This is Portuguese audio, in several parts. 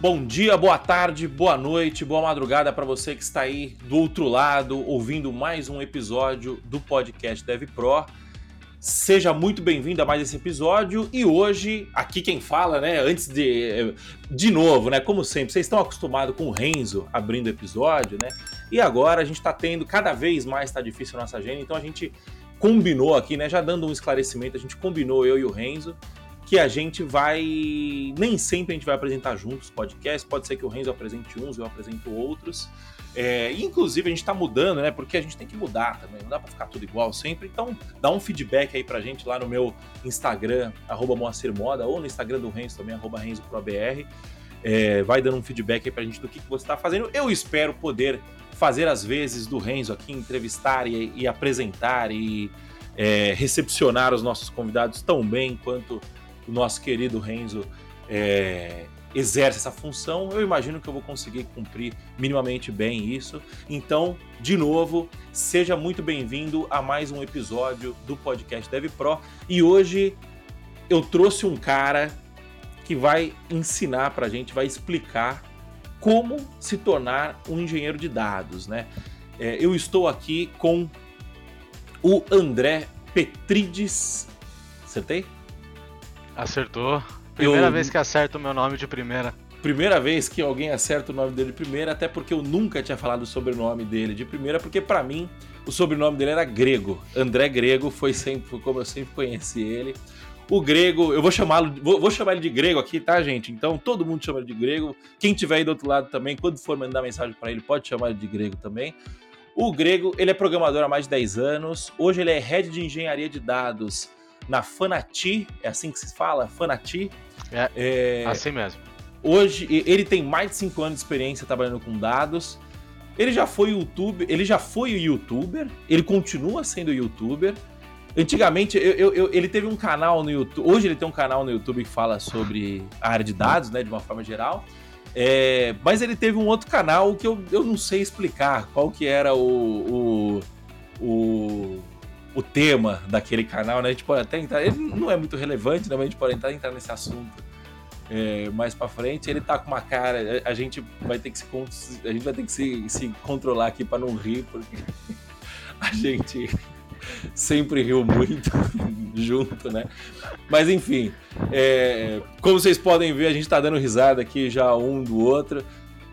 Bom dia, boa tarde, boa noite, boa madrugada para você que está aí do outro lado ouvindo mais um episódio do podcast Dev Pro. Seja muito bem-vindo a mais esse episódio e hoje, aqui quem fala, né, antes de de novo, né, como sempre, vocês estão acostumados com o Renzo abrindo episódio, né? E agora a gente está tendo cada vez mais está difícil a nossa agenda, então a gente combinou aqui, né, já dando um esclarecimento, a gente combinou eu e o Renzo que a gente vai. Nem sempre a gente vai apresentar juntos podcast. Pode ser que o Renzo apresente uns, eu apresento outros. É, inclusive, a gente está mudando, né? Porque a gente tem que mudar também. Não dá para ficar tudo igual sempre. Então, dá um feedback aí pra gente lá no meu Instagram, arroba Moacir Moda, ou no Instagram do Renzo também, arroba RenzoProBR. É, vai dando um feedback aí pra gente do que, que você está fazendo. Eu espero poder fazer as vezes do Renzo aqui, entrevistar e, e apresentar e é, recepcionar os nossos convidados tão bem quanto o nosso querido Renzo é, exerce essa função, eu imagino que eu vou conseguir cumprir minimamente bem isso. Então, de novo, seja muito bem-vindo a mais um episódio do podcast Dev Pro. E hoje eu trouxe um cara que vai ensinar para a gente, vai explicar como se tornar um engenheiro de dados, né? É, eu estou aqui com o André Petrides. Acertei? Acertou. Primeira eu... vez que acerta o meu nome de primeira. Primeira vez que alguém acerta o nome dele de primeira, até porque eu nunca tinha falado o sobrenome dele de primeira, porque para mim o sobrenome dele era Grego. André Grego foi sempre foi como eu sempre conheci ele. O Grego, eu vou chamá-lo, vou, vou, chamar ele de Grego aqui, tá, gente? Então todo mundo chama ele de Grego. Quem tiver aí do outro lado também, quando for mandar mensagem para ele, pode chamar ele de Grego também. O Grego, ele é programador há mais de 10 anos. Hoje ele é head de engenharia de dados na Fanati, é assim que se fala? Fanati. É, é assim mesmo. Hoje, ele tem mais de 5 anos de experiência trabalhando com dados. Ele já foi youtuber, ele já foi youtuber, ele continua sendo youtuber. Antigamente, eu, eu, ele teve um canal no YouTube. Hoje ele tem um canal no YouTube que fala sobre a área de dados, né? De uma forma geral. É, mas ele teve um outro canal que eu, eu não sei explicar qual que era o, o, o o tema daquele canal, né? A gente pode até entrar. Ele não é muito relevante, né? Mas a gente pode entrar, nesse assunto é, mais para frente. Ele tá com uma cara. A gente vai ter que se, a gente vai ter que se, se controlar aqui para não rir, porque a gente sempre riu muito junto, né? Mas enfim, é, como vocês podem ver, a gente tá dando risada aqui já um do outro.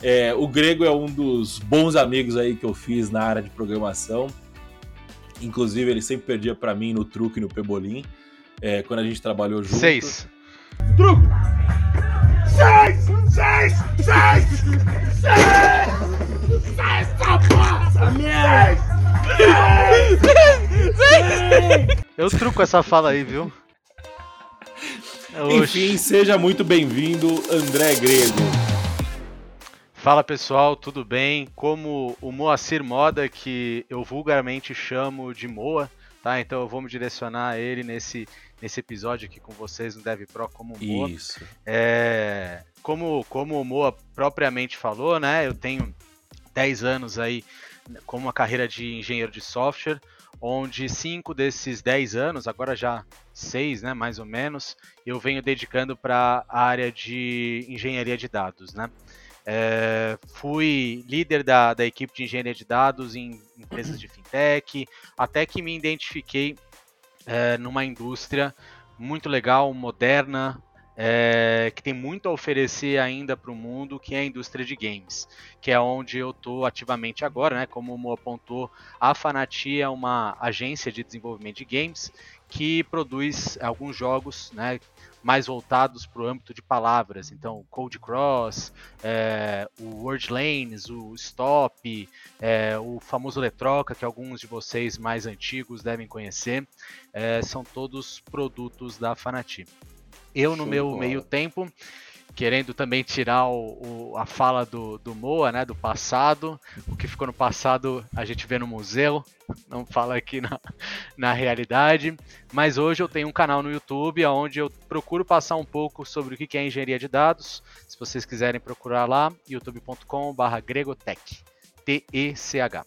É, o Grego é um dos bons amigos aí que eu fiz na área de programação. Inclusive, ele sempre perdia para mim no truque no Pebolim, é, quando a gente trabalhou junto. Seis. Truque! Seis! Seis! Seis! Seis! Seis, essa porra! Seis! Eu truco essa fala aí, viu? Enfim, seja muito bem-vindo, André Grego. Fala pessoal, tudo bem? Como o Moacir Moda, que eu vulgarmente chamo de Moa, tá? Então eu vou me direcionar a ele nesse, nesse episódio aqui com vocês no Dev Pro como Moa. Isso. É, como, como o Moa propriamente falou, né? Eu tenho 10 anos aí com uma carreira de engenheiro de software, onde cinco desses 10 anos, agora já seis, né, mais ou menos, eu venho dedicando para a área de engenharia de dados, né? É, fui líder da, da equipe de engenharia de dados em empresas de fintech, até que me identifiquei é, numa indústria muito legal, moderna, é, que tem muito a oferecer ainda para o mundo, que é a indústria de games, que é onde eu estou ativamente agora, né? Como o Mo apontou, a Fanati é uma agência de desenvolvimento de games que produz alguns jogos, né? mais voltados para o âmbito de palavras. Então, Code Cross, é, o Word Lanes, o Stop, é, o famoso Letroca, que alguns de vocês mais antigos devem conhecer, é, são todos produtos da Fanati. Eu, no meu meio tempo, querendo também tirar o, o, a fala do, do Moa, né, do passado. O que ficou no passado a gente vê no museu, não fala aqui na, na realidade. Mas hoje eu tenho um canal no YouTube onde eu procuro passar um pouco sobre o que é engenharia de dados. Se vocês quiserem procurar lá, youtube.com.br gregotech, T-E-C-H.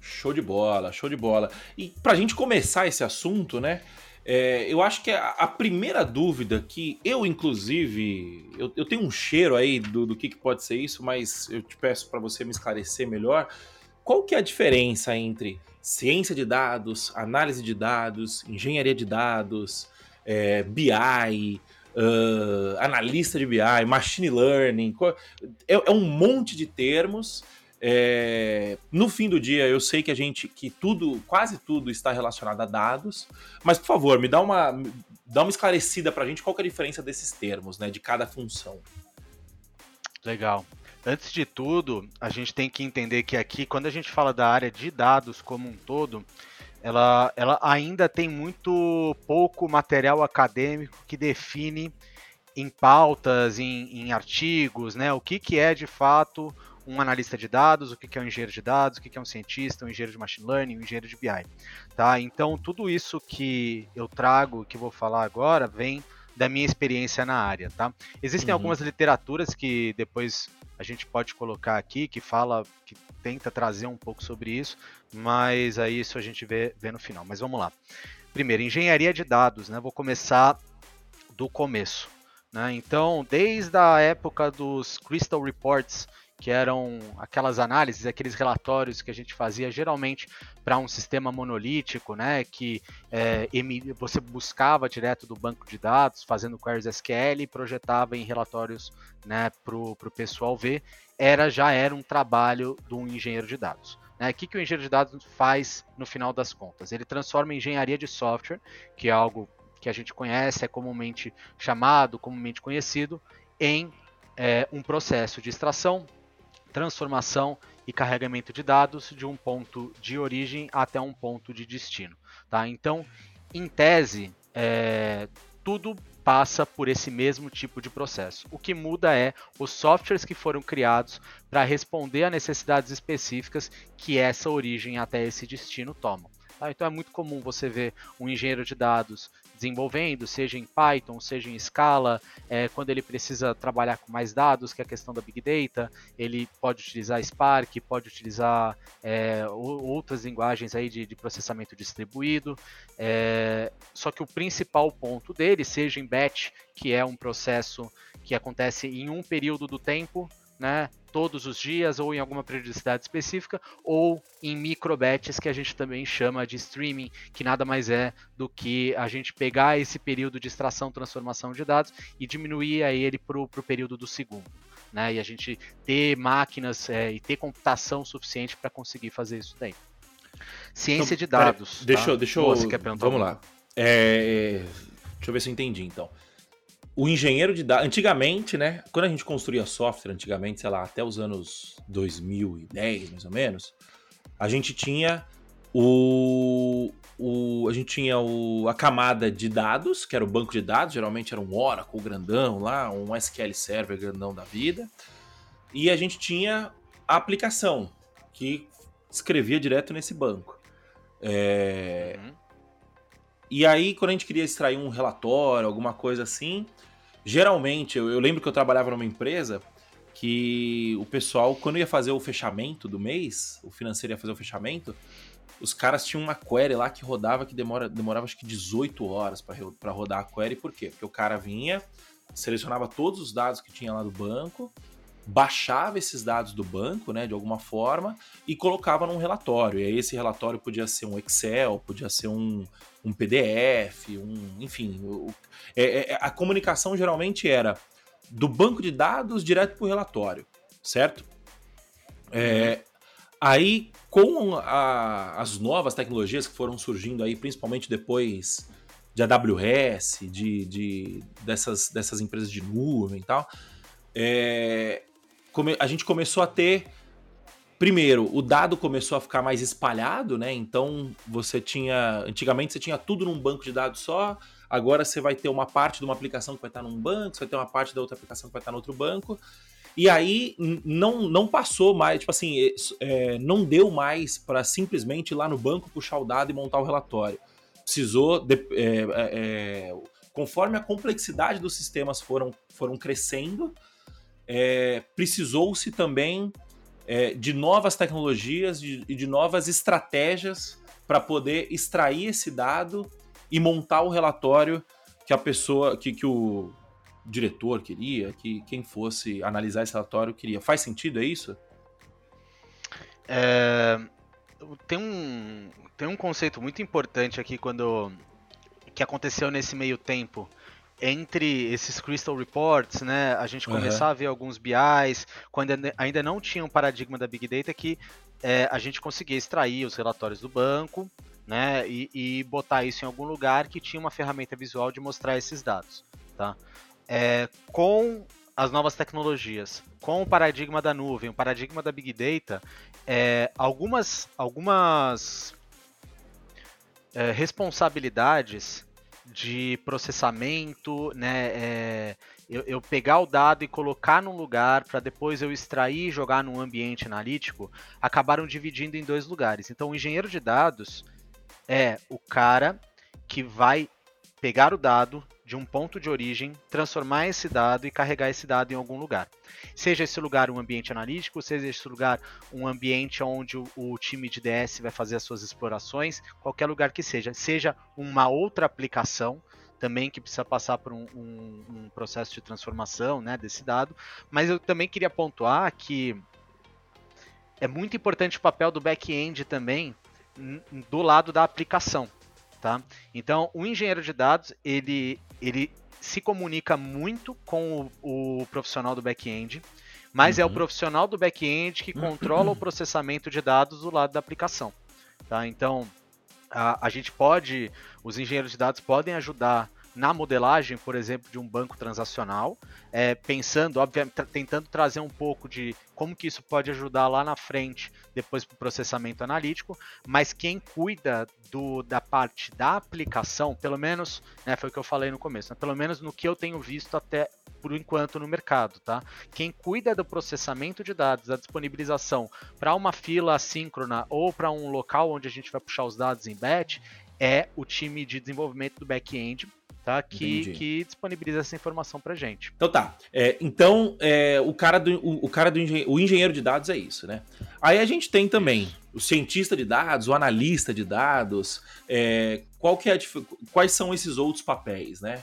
Show de bola, show de bola. E para a gente começar esse assunto, né? É, eu acho que a, a, primeira dúvida que eu, inclusive, eu, eu tenho um cheiro aí do, do que, que pode ser isso, mas eu te peço para você me esclarecer melhor. Qual que é a diferença entre ciência de dados, análise de dados, engenharia de dados, é, BI, uh, analista de BI, machine learning? É, é um monte de termos é, no fim do dia, eu sei que a gente, que tudo, quase tudo está relacionado a dados, mas por favor, me dá uma, dá uma esclarecida para a gente qual é a diferença desses termos, né, de cada função. Legal. Antes de tudo, a gente tem que entender que aqui, quando a gente fala da área de dados como um todo, ela, ela ainda tem muito pouco material acadêmico que define em pautas, em, em artigos, né, o que, que é de fato um analista de dados, o que é um engenheiro de dados, o que é um cientista, um engenheiro de machine learning, um engenheiro de BI. Tá? Então, tudo isso que eu trago, que vou falar agora, vem da minha experiência na área. Tá? Existem uhum. algumas literaturas que depois a gente pode colocar aqui, que fala, que tenta trazer um pouco sobre isso, mas aí isso a gente vê, vê no final. Mas vamos lá. Primeiro, engenharia de dados, né? Vou começar do começo. Né? Então, desde a época dos Crystal Reports, que eram aquelas análises, aqueles relatórios que a gente fazia geralmente para um sistema monolítico, né, que é, você buscava direto do banco de dados, fazendo queries SQL e projetava em relatórios né, para o pessoal ver, era já era um trabalho de um engenheiro de dados. Né? O que, que o engenheiro de dados faz no final das contas? Ele transforma engenharia de software, que é algo que a gente conhece, é comumente chamado, comumente conhecido, em é, um processo de extração, transformação e carregamento de dados de um ponto de origem até um ponto de destino. Tá? Então, em tese, é, tudo passa por esse mesmo tipo de processo. O que muda é os softwares que foram criados para responder a necessidades específicas que essa origem até esse destino tomam. Tá? Então é muito comum você ver um engenheiro de dados desenvolvendo, seja em Python, seja em Scala, é, quando ele precisa trabalhar com mais dados, que é a questão da Big Data, ele pode utilizar Spark, pode utilizar é, outras linguagens aí de, de processamento distribuído, é, só que o principal ponto dele, seja em batch, que é um processo que acontece em um período do tempo, né, todos os dias ou em alguma periodicidade específica, ou em microbets que a gente também chama de streaming, que nada mais é do que a gente pegar esse período de extração, transformação de dados e diminuir a ele para o período do segundo. Né, e a gente ter máquinas é, e ter computação suficiente para conseguir fazer isso daí. Ciência então, de dados. Pera, deixa, tá? deixa eu. Vamos lá. É, deixa eu ver se eu entendi então o engenheiro de dados. Antigamente, né? Quando a gente construía software, antigamente, sei lá, até os anos 2010, mais ou menos, a gente tinha o. o a gente tinha o, a camada de dados, que era o banco de dados, geralmente era um Oracle grandão lá, um SQL Server grandão da vida. E a gente tinha a aplicação, que escrevia direto nesse banco. É... Uhum. E aí, quando a gente queria extrair um relatório, alguma coisa assim, Geralmente, eu, eu lembro que eu trabalhava numa empresa que o pessoal, quando ia fazer o fechamento do mês, o financeiro ia fazer o fechamento, os caras tinham uma query lá que rodava, que demora, demorava acho que 18 horas para rodar a query. Por quê? Porque o cara vinha, selecionava todos os dados que tinha lá do banco, baixava esses dados do banco, né, de alguma forma, e colocava num relatório. E aí esse relatório podia ser um Excel, podia ser um, um PDF, um, enfim. O, é, é, a comunicação geralmente era do banco de dados direto para o relatório, certo? É, aí, com a, as novas tecnologias que foram surgindo aí, principalmente depois de AWS, de, de dessas, dessas empresas de nuvem e tal, é, a gente começou a ter. Primeiro, o dado começou a ficar mais espalhado, né? Então você tinha. Antigamente você tinha tudo num banco de dados só. Agora você vai ter uma parte de uma aplicação que vai estar num banco, você vai ter uma parte da outra aplicação que vai estar no outro banco. E aí não, não passou mais, tipo assim, é, não deu mais para simplesmente ir lá no banco, puxar o dado e montar o relatório. Precisou, de, é, é, é conforme a complexidade dos sistemas foram, foram crescendo, é, precisou-se também é, de novas tecnologias e de, novas estratégias para poder extrair esse dado e montar o relatório que a pessoa, que, que o diretor queria, que quem fosse analisar esse relatório queria. Faz sentido, é isso? É, tem, um, tem um conceito muito importante aqui quando que aconteceu nesse meio tempo entre esses Crystal Reports, né, a gente começar uhum. a ver alguns BIs, quando ainda não tinha um paradigma da Big Data que é, a gente conseguia extrair os relatórios do banco, né, e, e, botar isso em algum lugar que tinha uma ferramenta visual de mostrar esses dados, tá? É, com as novas tecnologias, com o paradigma da nuvem, o paradigma da Big Data, é, algumas, algumas é, responsabilidades de processamento, né? É, eu, eu, pegar o dado e colocar num lugar para depois eu extrair e jogar num ambiente analítico, acabaram dividindo em dois lugares. Então, o engenheiro de dados é o cara que vai pegar o dado de um ponto de origem, transformar esse dado e carregar esse dado em algum lugar. Seja esse lugar um ambiente analítico, seja esse lugar um ambiente onde o, o time de DS vai fazer as suas explorações, qualquer lugar que seja. Seja uma outra aplicação, também que precisa passar por um, um, um, processo de transformação né, desse dado. Mas eu também queria pontuar que é muito importante o papel do back-end também do lado da aplicação. Tá? Então, o engenheiro de dados, ele, ele se comunica muito com o, o profissional do back-end, mas uhum. é o uhum. profissional do back-end que controla o processamento de dados do lado da aplicação. Tá? Então, a, a gente pode, os engenheiros de dados podem ajudar na modelagem, por exemplo, de um banco transacional, é, pensando, obviamente, tentando trazer um pouco de como que isso pode ajudar lá na frente, depois para o processamento analítico, mas quem cuida do, da parte da aplicação, pelo menos, né, foi o que eu falei no começo, né, pelo menos no que eu tenho visto até por enquanto no mercado, tá? Quem cuida do processamento de dados, da disponibilização para uma fila assíncrona ou para um local onde a gente vai puxar os dados em batch é o time de desenvolvimento do back-end tá? Que, que disponibiliza essa informação pra gente. Então tá. É, então, é, o cara, do, o, o cara do engenheiro, o engenheiro de dados é isso, né? Aí a gente tem também isso. o cientista de dados, o analista de dados. É, qual que é a, quais são esses outros papéis, né?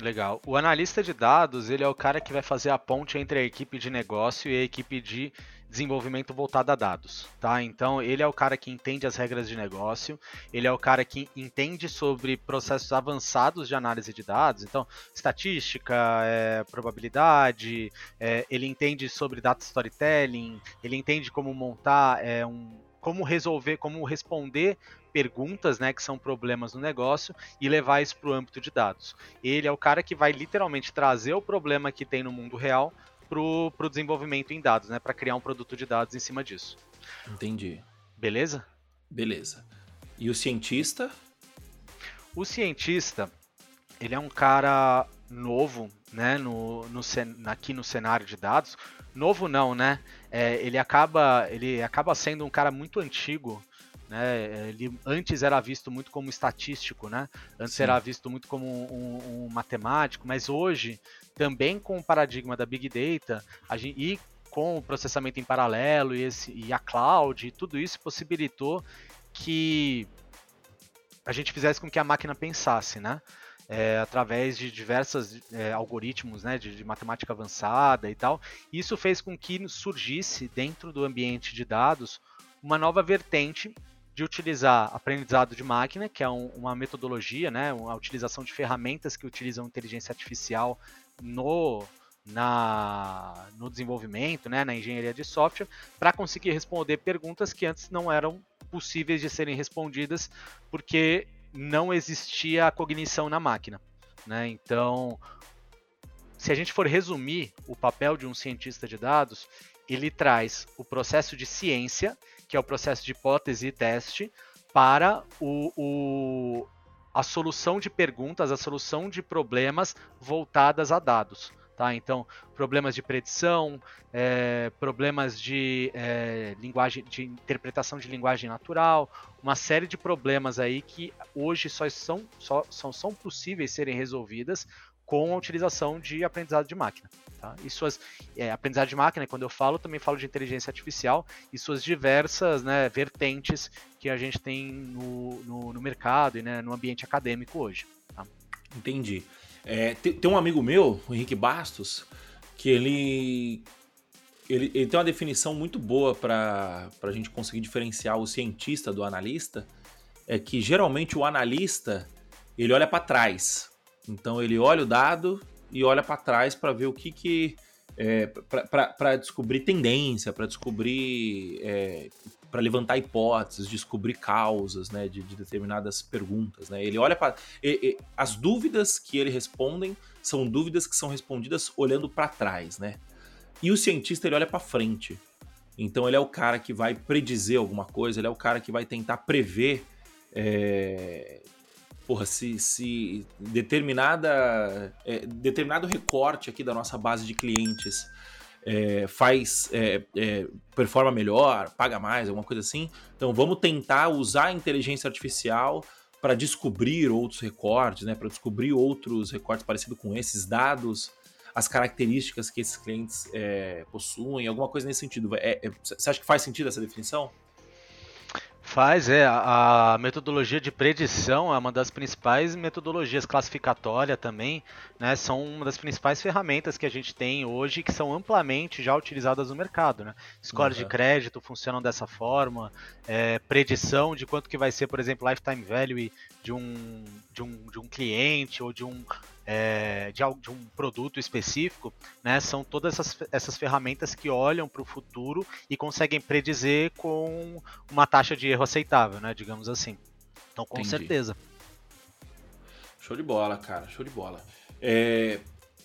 Legal. O analista de dados, ele é o cara que vai fazer a ponte entre a equipe de negócio e a equipe de desenvolvimento voltado a dados, tá? Então, ele é o cara que entende as regras de negócio, ele é o cara que entende sobre processos avançados de análise de dados, então, estatística, é, probabilidade, é, ele entende sobre data storytelling, ele entende como montar é, um como resolver, como responder perguntas, né, que são problemas no negócio e levar isso para o âmbito de dados. Ele é o cara que vai literalmente trazer o problema que tem no mundo real para o desenvolvimento em dados, né, para criar um produto de dados em cima disso. Entendi. Beleza? Beleza. E o cientista? O cientista, ele é um cara novo, né, no, no, aqui no cenário de dados. Novo não, né? É, ele acaba ele acaba sendo um cara muito antigo né? Ele antes era visto muito como estatístico, né? Antes Sim. era visto muito como um, um, matemático, mas hoje, também com o paradigma da Big Data gente, e com o processamento em paralelo e, esse, e a cloud, tudo isso possibilitou que a gente fizesse com que a máquina pensasse, né? É, através de diversos é, algoritmos né, de, de, matemática avançada e tal. Isso fez com que surgisse dentro do ambiente de dados uma nova vertente de utilizar aprendizado de máquina, que é um, uma metodologia, né, uma utilização de ferramentas que utilizam inteligência artificial no, na, no desenvolvimento, né, na engenharia de software, para conseguir responder perguntas que antes não eram possíveis de serem respondidas, porque não existia a cognição na máquina. Né? Então, se a gente for resumir o papel de um cientista de dados, ele traz o processo de ciência que é o processo de hipótese e teste, para o, o, a solução de perguntas, a solução de problemas voltadas a dados. Tá? Então, problemas de predição, é, problemas de é, linguagem, de interpretação de linguagem natural, uma série de problemas aí que hoje só são, só, são, são possíveis serem resolvidas com a utilização de aprendizado de máquina. Tá? E suas é, aprendizado de máquina, quando eu falo, também falo de inteligência artificial e suas diversas né, vertentes que a gente tem no, no, no mercado e né, no ambiente acadêmico hoje. Tá? Entendi. É, tem, tem, um amigo meu, o Henrique Bastos, que ele, ele, ele tem uma definição muito boa para a gente conseguir diferenciar o cientista do analista. É que geralmente o analista ele olha para trás. Então ele olha o dado e olha para trás para ver o que que é, para descobrir tendência, para descobrir é, para levantar hipóteses, descobrir causas, né, de, de determinadas perguntas, né? Ele olha para as dúvidas que ele respondem são dúvidas que são respondidas olhando para trás, né? E o cientista ele olha para frente. Então ele é o cara que vai predizer alguma coisa, ele é o cara que vai tentar prever é, porra, se, se determinada, é, determinado recorte aqui da nossa base de clientes é, faz é, é, performa melhor, paga mais, alguma coisa assim. Então vamos tentar usar a inteligência artificial para descobrir outros recortes, né? Para descobrir outros recortes parecidos com esses dados, as características que esses clientes é, possuem, alguma coisa nesse sentido. É, é, você acha que faz sentido essa definição? Faz, é. A metodologia de predição é uma das principais metodologias classificatória também, né? São uma das principais ferramentas que a gente tem hoje que são amplamente já utilizadas no mercado, né? Score uhum. de crédito funcionam dessa forma, é, predição de quanto que vai ser, por exemplo, lifetime value de um, de um, de um cliente ou de um é, de, de, um produto específico, né, são todas essas, essas ferramentas que olham para o futuro e conseguem predizer com uma taxa de erro aceitável, né, digamos assim. Então, com Entendi. certeza. Show de bola, cara, show de bola. É,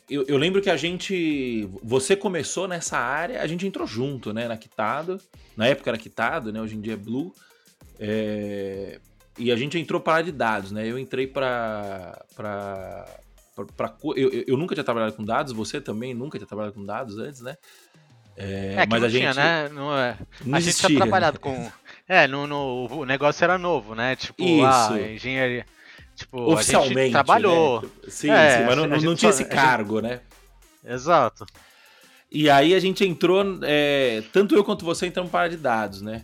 eu, eu, lembro que a gente. Você começou nessa área, a gente entrou junto, né? Na Quitado. Na época era Quitado, né? Hoje em dia é Blue. É, e a gente entrou para a área de dados, né? Eu entrei para Pra eu, eu, nunca tinha trabalhado com dados, você também nunca tinha trabalhado com dados antes, né? É, é mas a gente. Tinha, né? Não é. Não a gente tinha trabalhado com. É, no, no, o negócio era novo, né? Tipo, Isso. a engenharia. Tipo, Oficialmente. A gente trabalhou. Né? Sim, é, sim, mas não, não tinha esse cargo, gente... né? Exato. E aí a gente entrou, é, tanto eu quanto você entramos para de dados, né?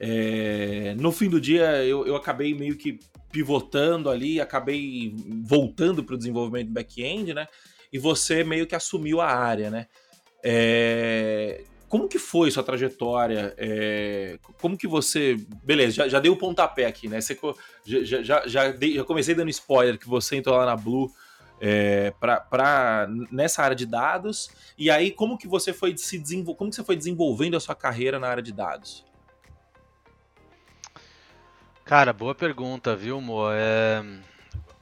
É, no fim do dia eu, eu acabei meio que pivotando ali, acabei voltando para o desenvolvimento back-end, né? E você meio que assumiu a área, né? É... Como que foi sua trajetória? É... Como que você. Beleza, já, já dei o pontapé aqui, né? Você, já, já, já, dei, já comecei dando spoiler que você entrou lá na Blue é, para nessa área de dados. E aí, como que você foi se desenvol... como que você foi desenvolvendo a sua carreira na área de dados? Cara, boa pergunta, viu, Mo? É...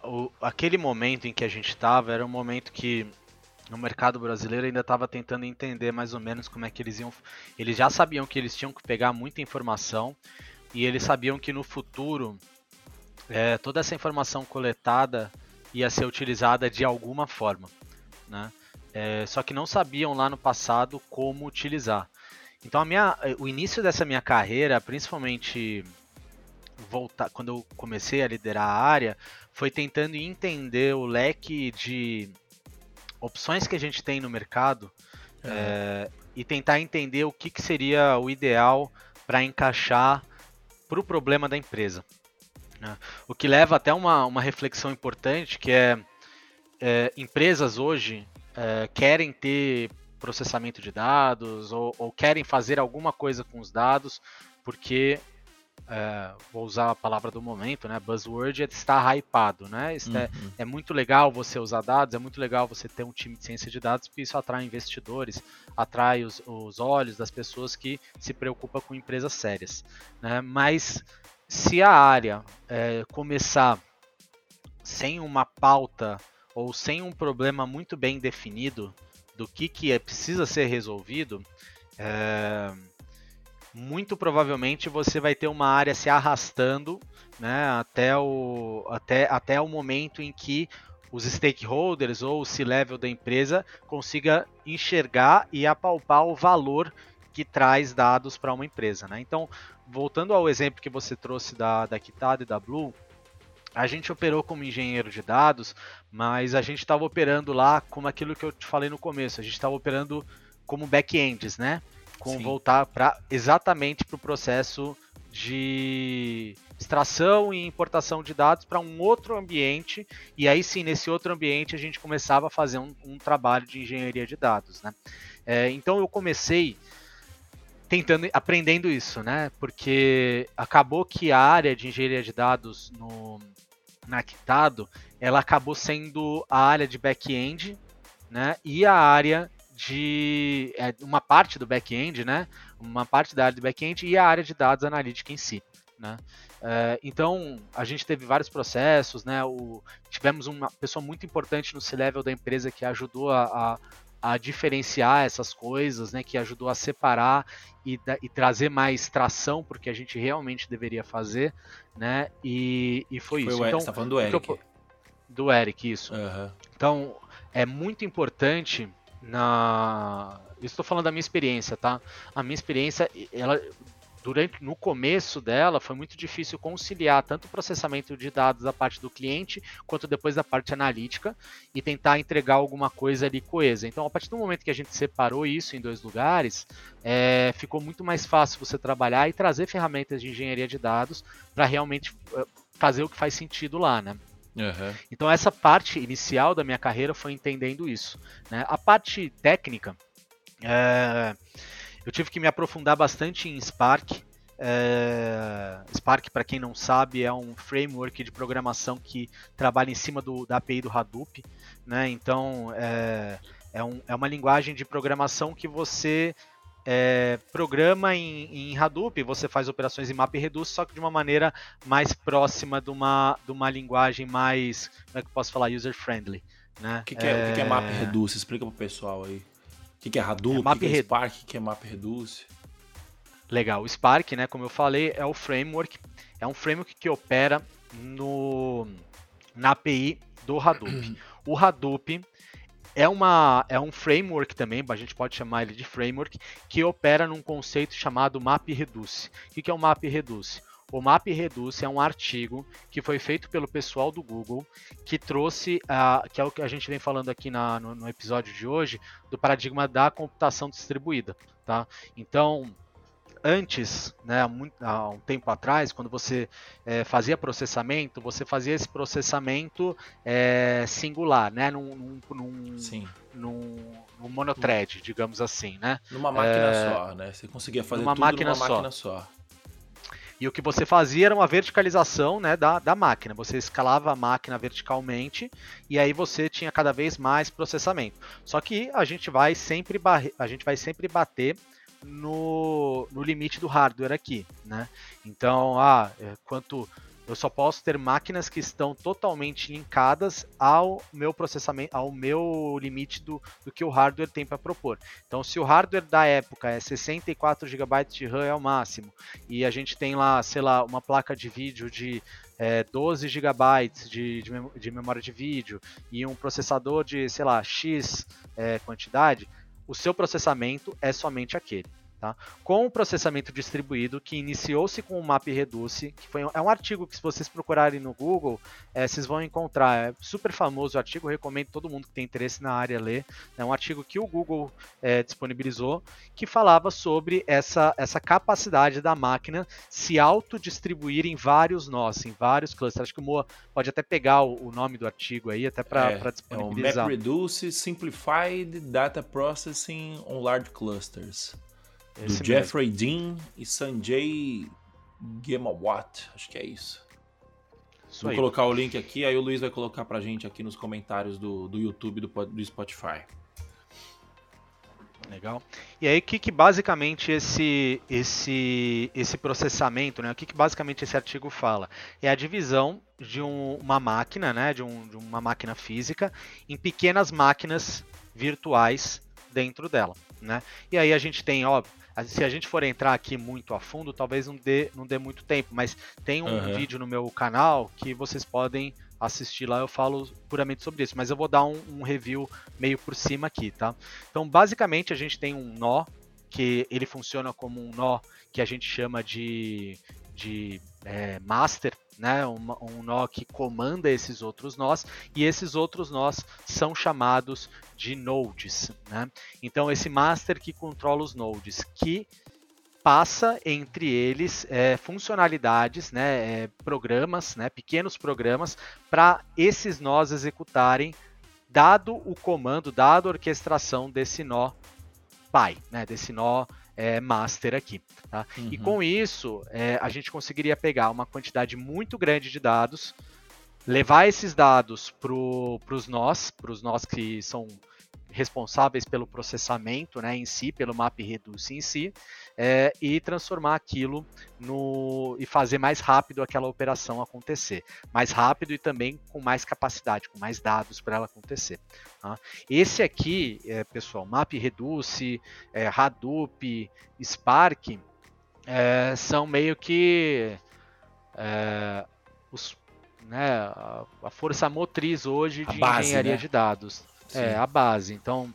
O... Aquele momento em que a gente estava era um momento que no mercado brasileiro ainda estava tentando entender mais ou menos como é que eles iam. Eles já sabiam que eles tinham que pegar muita informação e eles sabiam que no futuro é, toda essa informação coletada ia ser utilizada de alguma forma, né? É, só que não sabiam lá no passado como utilizar. Então a minha, o início dessa minha carreira, principalmente voltar, quando eu comecei a liderar a área, foi tentando entender o leque de opções que a gente tem no mercado é. É, e tentar entender o que, que seria o ideal para encaixar para o problema da empresa. Né? O que leva até uma, uma reflexão importante, que é, é empresas hoje é, querem ter processamento de dados ou, ou, querem fazer alguma coisa com os dados porque é, vou usar a palavra do momento, né? Buzzword é estar hypado, né? Isso é, uhum. é, é, muito legal você usar dados, é muito legal você ter um time de ciência de dados, porque isso atrai investidores, atrai os, os olhos das pessoas que se preocupam com empresas sérias. Né? Mas se a área é, começar sem uma pauta ou sem um problema muito bem definido do que, que é, precisa ser resolvido, é, muito provavelmente você vai ter uma área se arrastando né, até, o, até, até o momento em que os stakeholders ou o C-level da empresa consiga enxergar e apalpar o valor que traz dados para uma empresa. Né? Então, voltando ao exemplo que você trouxe da, da e da Blue, a gente operou como engenheiro de dados, mas a gente estava operando lá como aquilo que eu te falei no começo, a gente estava operando como back-ends, né? Com Sim. voltar para exatamente para o processo de extração e importação de dados para um outro ambiente, e aí sim, nesse outro ambiente, a gente começava a fazer um, um trabalho de engenharia de dados. Né? É, então eu comecei tentando, aprendendo isso, né? Porque acabou que a área de engenharia de dados no, na Quitado, ela acabou sendo a área de back-end, né? E a área de é, uma parte do back-end, né? Uma parte da área de back-end e a área de dados analítica em si, né? É, então a gente teve vários processos, né? O, tivemos uma pessoa muito importante no C-level da empresa que ajudou a, a a diferenciar essas coisas, né, que ajudou a separar e, e, trazer mais tração porque a gente realmente deveria fazer, né, e, e foi, foi isso. O então, você tá falando do Eric. Eu, do Eric, isso. Uhum. Então, é muito importante na... Estou falando da minha experiência, tá? A minha experiência, ela durante no começo dela foi muito difícil conciliar tanto o processamento de dados da parte do cliente quanto depois da parte analítica e tentar entregar alguma coisa ali coesa. Então, a partir do momento que a gente separou isso em dois lugares, é, ficou muito mais fácil você trabalhar e trazer ferramentas de engenharia de dados para realmente eh, fazer o que faz sentido lá, né? Uhum. Então essa parte inicial da minha carreira foi entendendo isso. Né? A parte técnica, é, eu tive que me aprofundar bastante em Spark. É... Spark, para quem não sabe, é um framework de programação que trabalha em cima do, da API do Hadoop. Né? Então, é, é, um, é uma linguagem de programação que você é, programa em, em, Hadoop, você faz operações em map e reduce, só que de uma maneira mais próxima de uma, de uma linguagem mais, como é que eu posso falar, user-friendly. Né? O que, que, é, o que, que é map e reduce? Explica pro pessoal aí. O que, que é Hadoop? É, o que, que é Spark? O que é MapReduce? Legal. O Spark, né, como eu falei, é o framework. É um framework que opera no, na API do Hadoop. o Hadoop é, uma, é um framework também, a gente pode chamar ele de framework, que opera num conceito chamado MapReduce. O que é o MapReduce? O MapReduce é um artigo que foi feito pelo pessoal do Google, que trouxe, uh, que é o que a gente vem falando aqui na, no, no episódio de hoje, do paradigma da computação distribuída. Tá? Então, antes, né, há, muito, há, um tempo atrás, quando você é, fazia processamento, você fazia esse processamento é, singular, né, num, num, num, Sim. num, num monothread, digamos assim, né? Numa máquina é, só, né? Você conseguia fazer tudo máquina numa máquina só. só. E o que você fazia era uma verticalização né, da, da máquina. Você escalava a máquina verticalmente e aí você tinha cada vez mais processamento. Só que a gente vai sempre, a gente vai sempre bater no, no limite do hardware aqui. Né? Então, ah, é, quanto eu só posso ter máquinas que estão totalmente linkadas ao meu processamento, ao meu limite do, do que o hardware tem para propor. Então, se o hardware da época é 64 GB de RAM é o máximo, e a gente tem lá, sei lá, uma placa de vídeo de é, 12 GB de, de, memória de vídeo e um processador de, sei lá, X é, quantidade, o seu processamento é somente aquele. Tá? Com o processamento distribuído, que iniciou-se com o MapReduce, que foi, é um artigo que se vocês procurarem no Google, é, vocês vão encontrar, é super famoso o artigo, recomendo todo mundo que tem interesse na área ler, é um artigo que o Google é, disponibilizou, que falava sobre essa, essa capacidade da máquina se autodistribuir em vários nós, em vários clusters. Acho que o Moa pode até pegar o, o nome do artigo aí, até para é, disponibilizar. É o MapReduce Simplified Data Processing on Large Clusters. Esse do Jeffrey Dean e Sanjay Gemawat, acho que é isso. isso Vou aí. colocar o link aqui, aí o Luiz vai colocar pra gente aqui nos comentários do, do YouTube do, do Spotify. Legal. E aí, o que, que basicamente esse, esse, esse processamento, né? O que, que basicamente esse artigo fala? É a divisão de um, uma máquina, né? De, um, de uma máquina física em pequenas máquinas virtuais dentro dela, né? E aí a gente tem, ó, se a gente for entrar aqui muito a fundo, talvez não dê, não dê muito tempo, mas tem um uhum. vídeo no meu canal que vocês podem assistir lá, eu falo puramente sobre isso, mas eu vou dar um, um review meio por cima aqui, tá? Então, basicamente, a gente tem um nó que ele funciona como um nó que a gente chama de, de é, master, né, um, um nó que comanda esses outros nós, e esses outros nós são chamados de nodes. Né? Então, esse master que controla os nodes, que passa entre eles é, funcionalidades, né, é, programas, né, pequenos programas, para esses nós executarem, dado o comando, dado a orquestração desse nó pai, né, desse nó é, master aqui. Tá? Uhum. E com isso, é, a gente conseguiria pegar uma quantidade muito grande de dados, levar esses dados para os nós, para os nós que são responsáveis pelo processamento né, em si, pelo map reduce em si, é, e transformar aquilo no e fazer mais rápido aquela operação acontecer, mais rápido e também com mais capacidade, com mais dados para ela acontecer. Tá? Esse aqui, é, pessoal, map reduce, é, Hadoop, Spark, é, são meio que é, os, né, a, força motriz hoje de base, engenharia né? de dados. Sim. É, a base. Então,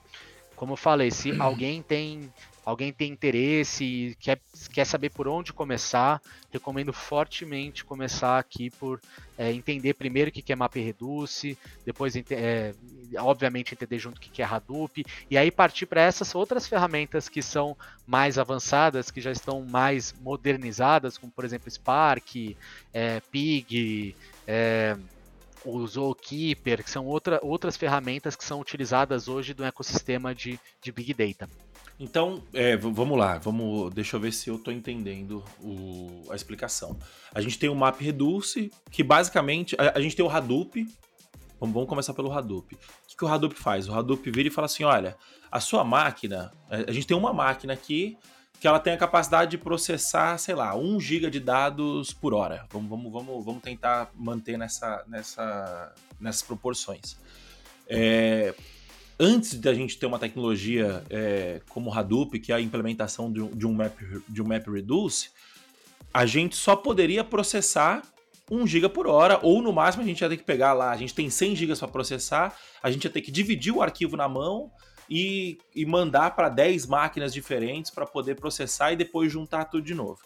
como eu falei, se alguém tem alguém tem interesse e quer, quer saber por onde começar, recomendo fortemente começar aqui por é, entender primeiro o que é MapReduce, depois, é, obviamente, entender junto o que é Hadoop, e aí partir para essas outras ferramentas que são mais avançadas, que já estão mais modernizadas, como, por exemplo, Spark, é, Pig, é, o Zookeeper, que são outra, outras ferramentas que são utilizadas hoje no ecossistema de, de Big Data. Então, é, vamos lá, vamos, deixa eu ver se eu estou entendendo o, a explicação. A gente tem o MapReduce, que basicamente, a, a, gente tem o Hadoop, vamos, vamos começar pelo Hadoop. O que, que o Hadoop faz? O Hadoop vira e fala assim, olha, a sua máquina, a, a gente tem uma máquina aqui que ela tem a capacidade de processar, sei lá, 1 GB de dados por hora. Vamos, vamos, vamos, vamos tentar manter nessa, nessa, nessas proporções. É, antes da gente ter uma tecnologia é, como o Hadoop, que é a implementação de, de, um map, de um MapReduce, a gente só poderia processar 1 GB por hora, ou no máximo a gente ia ter que pegar lá, a gente tem 100 GB para processar, a gente ia ter que dividir o arquivo na mão e, e mandar para 10 máquinas diferentes para poder processar e depois juntar tudo de novo.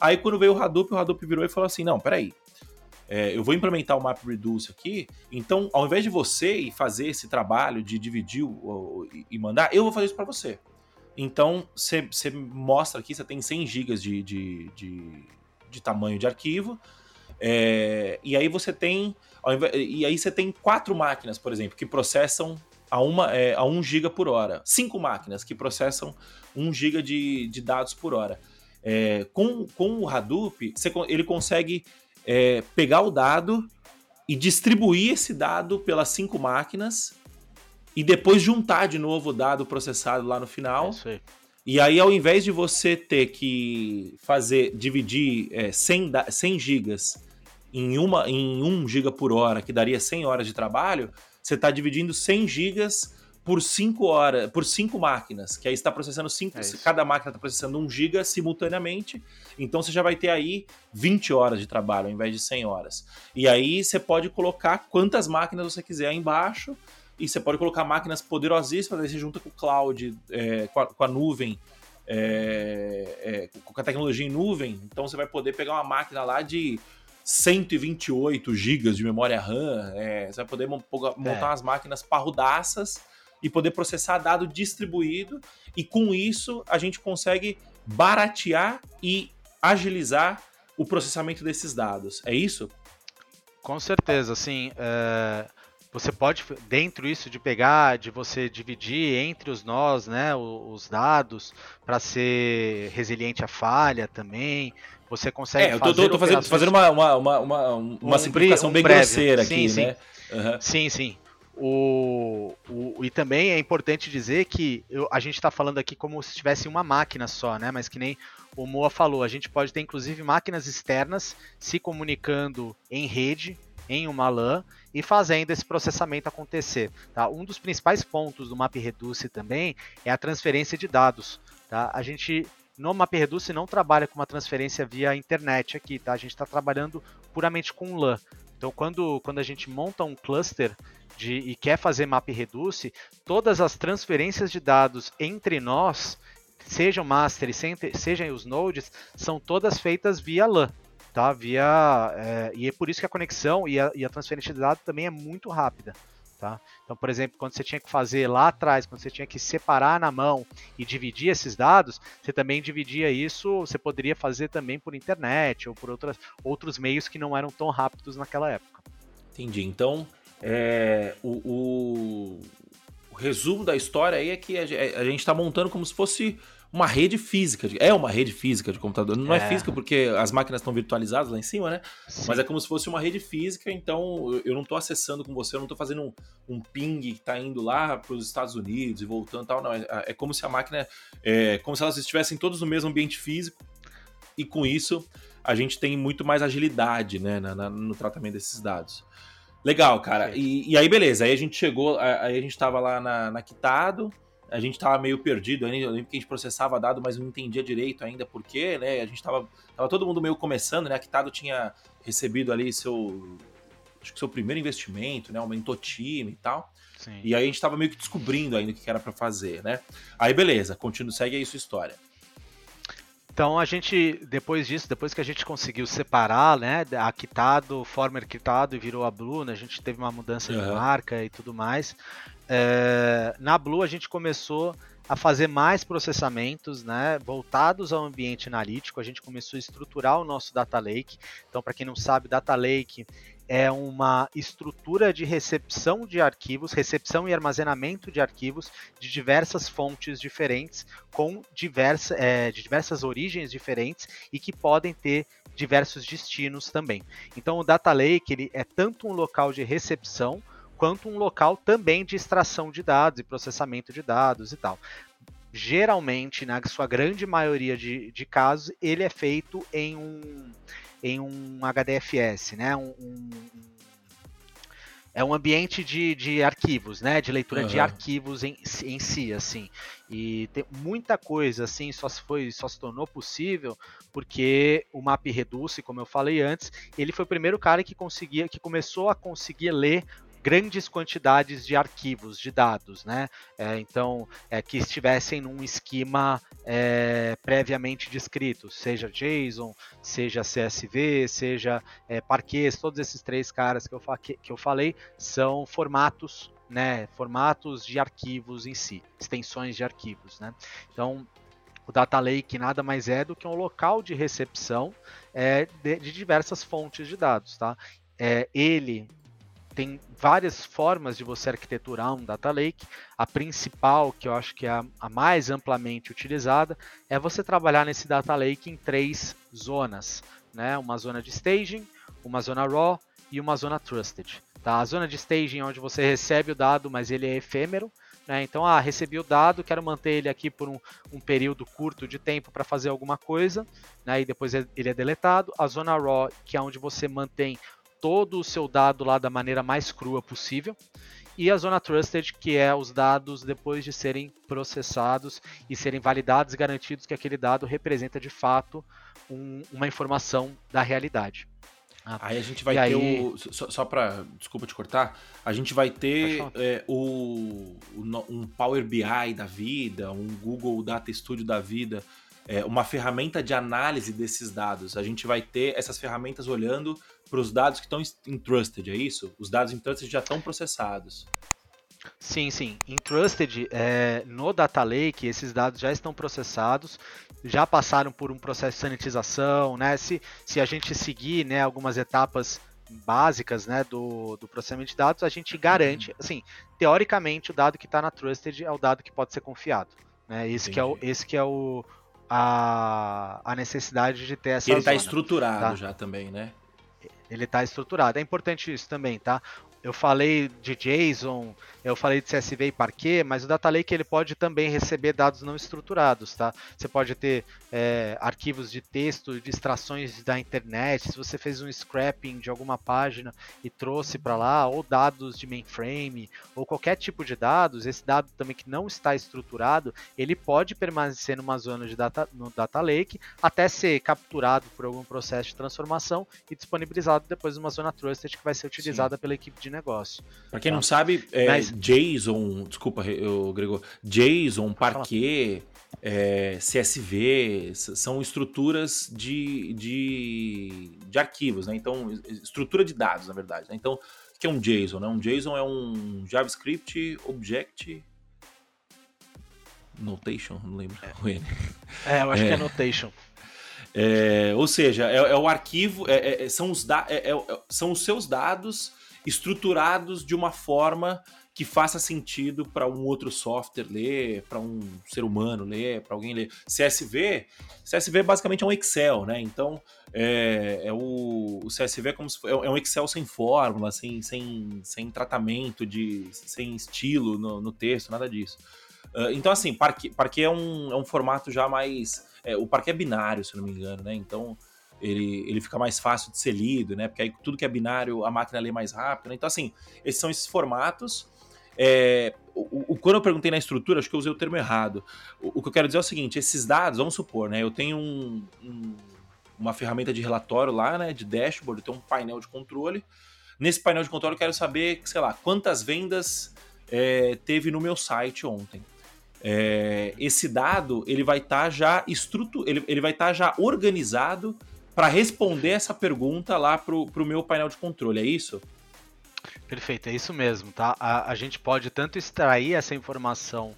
Aí quando veio o Hadoop, o Hadoop virou e falou assim: não, peraí. É, eu vou implementar o MapReduce aqui, então ao invés de você fazer esse trabalho de dividir o, e mandar, eu vou fazer isso para você. Então você mostra aqui, você tem 100 GB de, de, de, de, tamanho de arquivo, é, e aí você tem e aí você tem quatro máquinas, por exemplo, que processam a, uma, é, a 1 GB por hora. Cinco máquinas que processam 1 GB de, de dados por hora. É, com, com o Hadoop, você, ele consegue é, pegar o dado e distribuir esse dado pelas cinco máquinas e depois juntar de novo o dado processado lá no final. É e aí, ao invés de você ter que fazer, dividir é, 100, 100 gigas em, uma, em 1 giga por hora, que daria 100 horas de trabalho, você está dividindo 100 gigas por 5 horas, por 5 máquinas, que aí está processando 5, é cada máquina está processando 1 giga simultaneamente, então você já vai ter aí 20 horas de trabalho ao invés de 100 horas. E aí você pode colocar quantas máquinas você quiser aí embaixo, e você pode colocar máquinas poderosíssimas, aí você junta com o cloud, é, com, a, com, a, nuvem, é, é com a tecnologia em nuvem, então você vai poder pegar uma máquina lá de 128 GB de memória RAM, é, você vai poder montar é. umas máquinas parrudaças e poder processar dado distribuído, e com isso a gente consegue baratear e agilizar o processamento desses dados. É isso? Com certeza, sim. É, você pode, dentro isso de pegar, de você dividir entre os nós, né, os, dados, para ser resiliente à falha também. Você consegue é, eu tô, tô, tô fazendo, fazendo uma, uma, uma, uma, uma um, simplificação um bem breve. grosseira sim, aqui, sim. né? Uhum. Sim, sim. O, o, e também é importante dizer que eu, a gente está falando aqui como se tivesse uma máquina só, né? Mas que nem o Moa falou, a gente pode ter inclusive máquinas externas se comunicando em rede, em uma LAN e fazendo esse processamento acontecer. Tá? Um dos principais pontos do MapReduce também é a transferência de dados. Tá? A gente no MapReduce não trabalha com uma transferência via internet aqui, tá? A gente está trabalhando puramente com LAN. Então, quando, quando a gente monta um cluster de, e quer fazer MapReduce, todas as transferências de dados entre nós, sejam master e sejam os nodes, são todas feitas via LAN. tá? Via é, e é por isso que a conexão e a, e a transferência de dados também é muito rápida. Tá? Então, por exemplo, quando você tinha que fazer lá atrás, quando você tinha que separar na mão e dividir esses dados, você também dividia isso, você poderia fazer também por internet ou por outras, outros meios que não eram tão rápidos naquela época. Entendi. Então, é, o, o, o, resumo da história aí é que a, a gente está montando como se fosse uma rede física. De, é uma rede física de computador. Não é, é física porque as máquinas estão virtualizadas lá em cima, né? Sim. Mas é como se fosse uma rede física, então eu não estou acessando com você, eu não estou fazendo um, um, ping que está indo lá para os Estados Unidos e voltando tal. Não, é, é como se a máquina. É como se elas estivessem todos no mesmo ambiente físico. E com isso, a gente tem muito mais agilidade né, na, na, no tratamento desses dados. Legal, cara. E, e, aí, beleza. Aí a gente chegou, aí a gente estava lá na, na Quitado, a gente tava meio perdido ainda. Eu lembro que a gente processava dado, mas não entendia direito ainda por quê, né? A gente tava, tava todo mundo meio começando, né? A Kitado tinha recebido ali seu. Acho que seu primeiro investimento, né? Aumentou time e tal. Sim. E aí a gente tava meio que descobrindo ainda o que era para fazer, né? Aí beleza, continua, segue aí sua história. Então a gente, depois disso, depois que a gente conseguiu separar, né, a Quitado, Former Quitado e virou a Blue, né, a gente teve uma mudança uhum. de marca e tudo mais. É, na Blue a gente começou a fazer mais processamentos, né, voltados ao ambiente analítico. A gente começou a estruturar o nosso data lake. Então, para quem não sabe, data lake é uma estrutura de recepção de arquivos, recepção e armazenamento de arquivos de diversas fontes diferentes, com diversa, é, de diversas origens diferentes e que podem ter diversos destinos também. Então, o Data Lake ele é tanto um local de recepção quanto um local também de extração de dados e processamento de dados e tal. Geralmente, na sua grande maioria de, de casos, ele é feito em um, em um HDFS, né? Um, um, é um ambiente de, de arquivos, né? De leitura uhum. de arquivos em, em si, assim. E tem muita coisa, assim, só se foi, só se tornou possível porque o MapReduce, como eu falei antes, ele foi o primeiro cara que conseguia, que começou a conseguir ler grandes quantidades de arquivos, de dados, né? É, então, é, que estivessem num esquema é, previamente descrito, seja JSON, seja CSV, seja é, Parquet, todos esses três caras que eu, que, que eu falei são formatos, né? Formatos de arquivos em si, extensões de arquivos, né? Então, o Data Lake nada mais é do que um local de recepção é, de, de, diversas fontes de dados, tá? É, ele tem várias formas de você arquiteturar um data lake. A principal, que eu acho que é a, mais amplamente utilizada, é você trabalhar nesse data lake em três zonas, né? Uma zona de staging, uma zona raw e uma zona trusted. Tá? A zona de staging é onde você recebe o dado, mas ele é efêmero. Né? Então, ah, recebi o dado, quero manter ele aqui por um, um período curto de tempo para fazer alguma coisa, né? e depois ele é deletado. A zona raw, que é onde você mantém todo o seu dado lá da maneira mais crua possível. E a zona trusted, que é os dados depois de serem processados e serem validados e garantidos que aquele dado representa de fato um, uma informação da realidade. Ah, aí a gente vai ter aí... o. Só, só para. Desculpa te cortar. A gente vai ter é, o, um Power BI da vida, um Google Data Studio da vida, é, uma ferramenta de análise desses dados. A gente vai ter essas ferramentas olhando para os dados que estão em trusted, é isso? Os dados em trusted já estão processados. Sim, sim. Em Trusted, é, no Data Lake, esses dados já estão processados, já passaram por um processo de sanitização, né? Se, se a gente seguir né, algumas etapas básicas né, do, do processamento de dados, a gente garante, uhum. assim, teoricamente, o dado que está na Trusted é o dado que pode ser confiado. Né? Esse, que é o, esse que é o, a, a necessidade de ter essa. E ele está estruturado tá? já também, né? Ele está estruturado. É importante isso também, tá? Eu falei de JSON, eu falei de CSV e Parquet, mas o Data Lake ele pode também receber dados não estruturados, tá? Você pode ter é, arquivos de texto, de extrações da internet, se você fez um scrapping de alguma página e trouxe para lá, ou dados de mainframe, ou qualquer tipo de dados, esse dado também que não está estruturado, ele pode permanecer numa zona de data, no Data Lake até ser capturado por algum processo de transformação e disponibilizado depois numa zona trusted que vai ser utilizada Sim. pela equipe de negócio. Para quem tá? não sabe, é, Mas... JSON, desculpa, eu, Gregor, JSON, Parquet, é, CSV, são estruturas de, de, de arquivos, né? Então, estrutura de dados, na verdade. Né? Então, o que é um JSON? Né? Um JSON é um JavaScript Object Notation, não lembro. É, é eu acho é. que é Notation. É, ou seja, é, é o arquivo, é, é, são, os são os seus dados estruturados de uma forma que faça sentido para um outro software ler, para um ser humano ler, para alguém ler. CSV, CSV basicamente é um Excel, né? Então é, é o, o, CSV é como se, é um Excel sem fórmula, sem, sem, sem tratamento de, sem estilo no, no texto, nada disso. Uh, então assim, Parquet, Parquet é um, é um formato já mais, é, o Parquet é binário, se não me engano, né? Então ele, ele fica mais fácil de ser lido, né? Porque aí tudo que é binário a máquina lê mais rápido. Né? Então assim, esses são esses formatos é, o, o, quando eu perguntei na estrutura, acho que eu usei o termo errado. O, o, que eu quero dizer é o seguinte: esses dados, vamos supor, né? Eu tenho um, um, uma ferramenta de relatório lá, né? De dashboard, eu tenho um painel de controle. Nesse painel de controle, eu quero saber, sei lá, quantas vendas é, teve no meu site ontem. É, esse dado ele vai estar tá já estrutu ele, ele vai estar tá já organizado para responder essa pergunta lá para o meu painel de controle, é isso? Perfeito, é isso mesmo, tá? A, a gente pode tanto extrair essa informação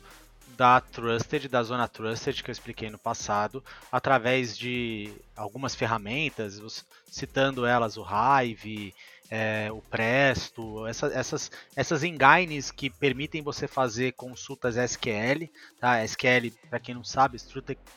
da Trusted, da zona Trusted que eu expliquei no passado, através de algumas ferramentas, citando elas o Hive, é, o Presto, essa, essas, essas engines que permitem você fazer consultas SQL, tá? SQL, para quem não sabe,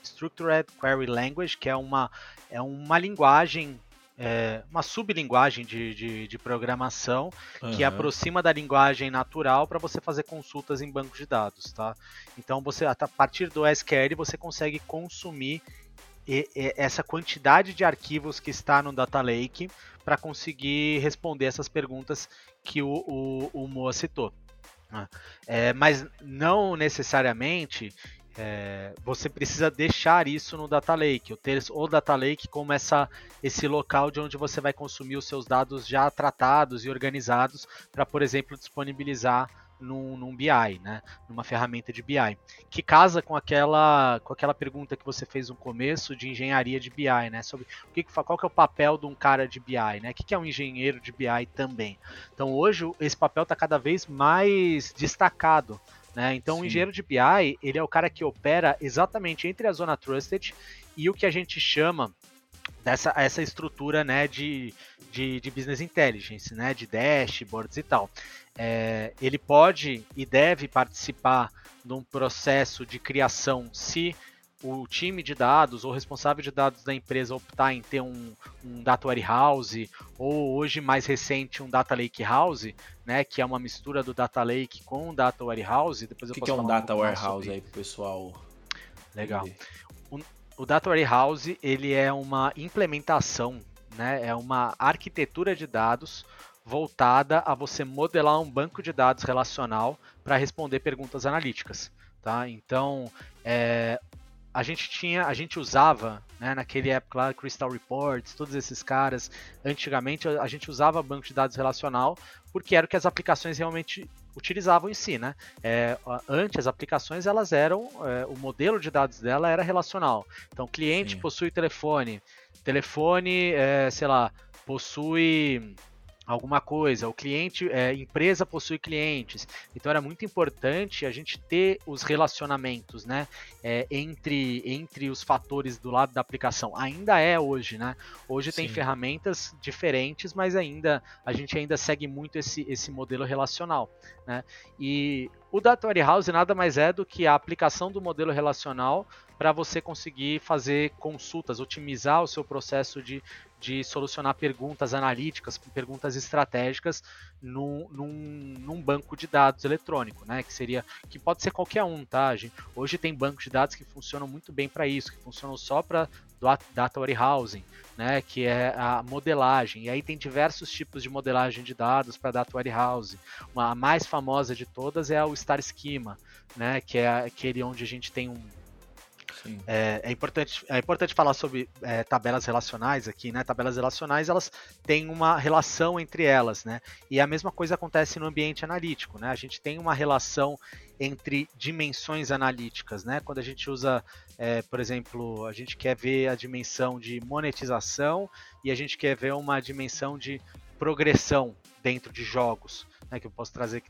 Structured Query Language, que é uma, é uma linguagem é, uma sublinguagem de, de, de programação uhum. que aproxima da linguagem natural para você fazer consultas em bancos de dados, tá? Então você a partir do SQL você consegue consumir e, e, essa quantidade de arquivos que está no Data Lake para conseguir responder essas perguntas que o, o, o Moa citou. Né? É, mas não necessariamente é, você precisa deixar isso no Data Lake, ou ter o Data Lake como essa, esse local de onde você vai consumir os seus dados já tratados e organizados para, por exemplo, disponibilizar num, num, BI, né? numa ferramenta de BI, que casa com aquela, com aquela pergunta que você fez no começo de engenharia de BI, né? sobre o que, qual que é o papel de um cara de BI, né? o que, é um engenheiro de BI também. Então hoje esse papel está cada vez mais destacado. Né? Então, Sim. o engenheiro de BI, ele é o cara que opera exatamente entre a zona trusted e o que a gente chama dessa essa estrutura né, de, de, de business intelligence, né, de dashboards e tal. É, ele pode e deve participar de um processo de criação se o time de dados ou responsável de dados da empresa optar em ter um, um data warehouse ou hoje mais recente um data lake house, né, que é uma mistura do data lake com o data warehouse. Depois o que, que é um data warehouse aí pro pessoal? Legal. O data warehouse ele é uma implementação, né, é uma arquitetura de dados voltada a você modelar um banco de dados relacional para responder perguntas analíticas. Tá? Então, é, a gente tinha, a gente usava, né, naquele época lá, Crystal Reports, todos esses caras, antigamente a gente usava banco de dados relacional porque era o que as aplicações realmente utilizavam em si, né? É, antes as aplicações elas eram, é, o modelo de dados dela era relacional. Então, cliente Sim. possui telefone, telefone, é, sei lá, possui alguma coisa, o cliente, é, empresa possui clientes, então era muito importante a gente ter os relacionamentos, né, é, entre, entre os fatores do lado da aplicação. Ainda é hoje, né? Hoje Sim. tem ferramentas diferentes, mas ainda a gente ainda segue muito esse, esse modelo relacional, né? E o Data Warehouse nada mais é do que a aplicação do modelo relacional para você conseguir fazer consultas, otimizar o seu processo de, de solucionar perguntas analíticas, perguntas estratégicas num, num, num, banco de dados eletrônico, né? Que seria, que pode ser qualquer um, tá? Hoje tem bancos de dados que funcionam muito bem para isso, que funcionam só para data warehousing, né? Que é a modelagem. E aí tem diversos tipos de modelagem de dados para data warehouse. Uma, a mais famosa de todas é o Star Schema, né? Que é aquele onde a gente tem um é, é, importante, é importante falar sobre é, tabelas relacionais aqui, né? Tabelas relacionais elas têm uma relação entre elas, né? E a mesma coisa acontece no ambiente analítico, né? A gente tem uma relação entre dimensões analíticas, né? Quando a gente usa, é, por exemplo, a gente quer ver a dimensão de monetização e a gente quer ver uma dimensão de progressão dentro de jogos né, que eu posso trazer que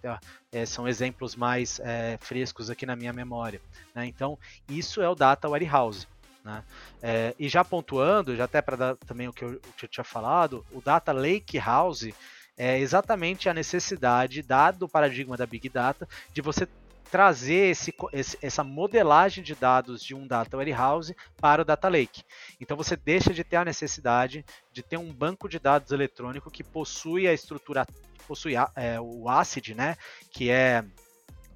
é, são exemplos mais é, frescos aqui na minha memória. Né? Então, isso é o Data Warehouse. Né? É, e já pontuando, já até para dar também o que, eu, o que eu tinha falado, o Data Lake House é exatamente a necessidade, dado o paradigma da Big Data, de você trazer esse, essa modelagem de dados de um data warehouse para o data lake. Então você deixa de ter a necessidade de ter um banco de dados eletrônico que possui a estrutura possui é, o ACID, né, que é,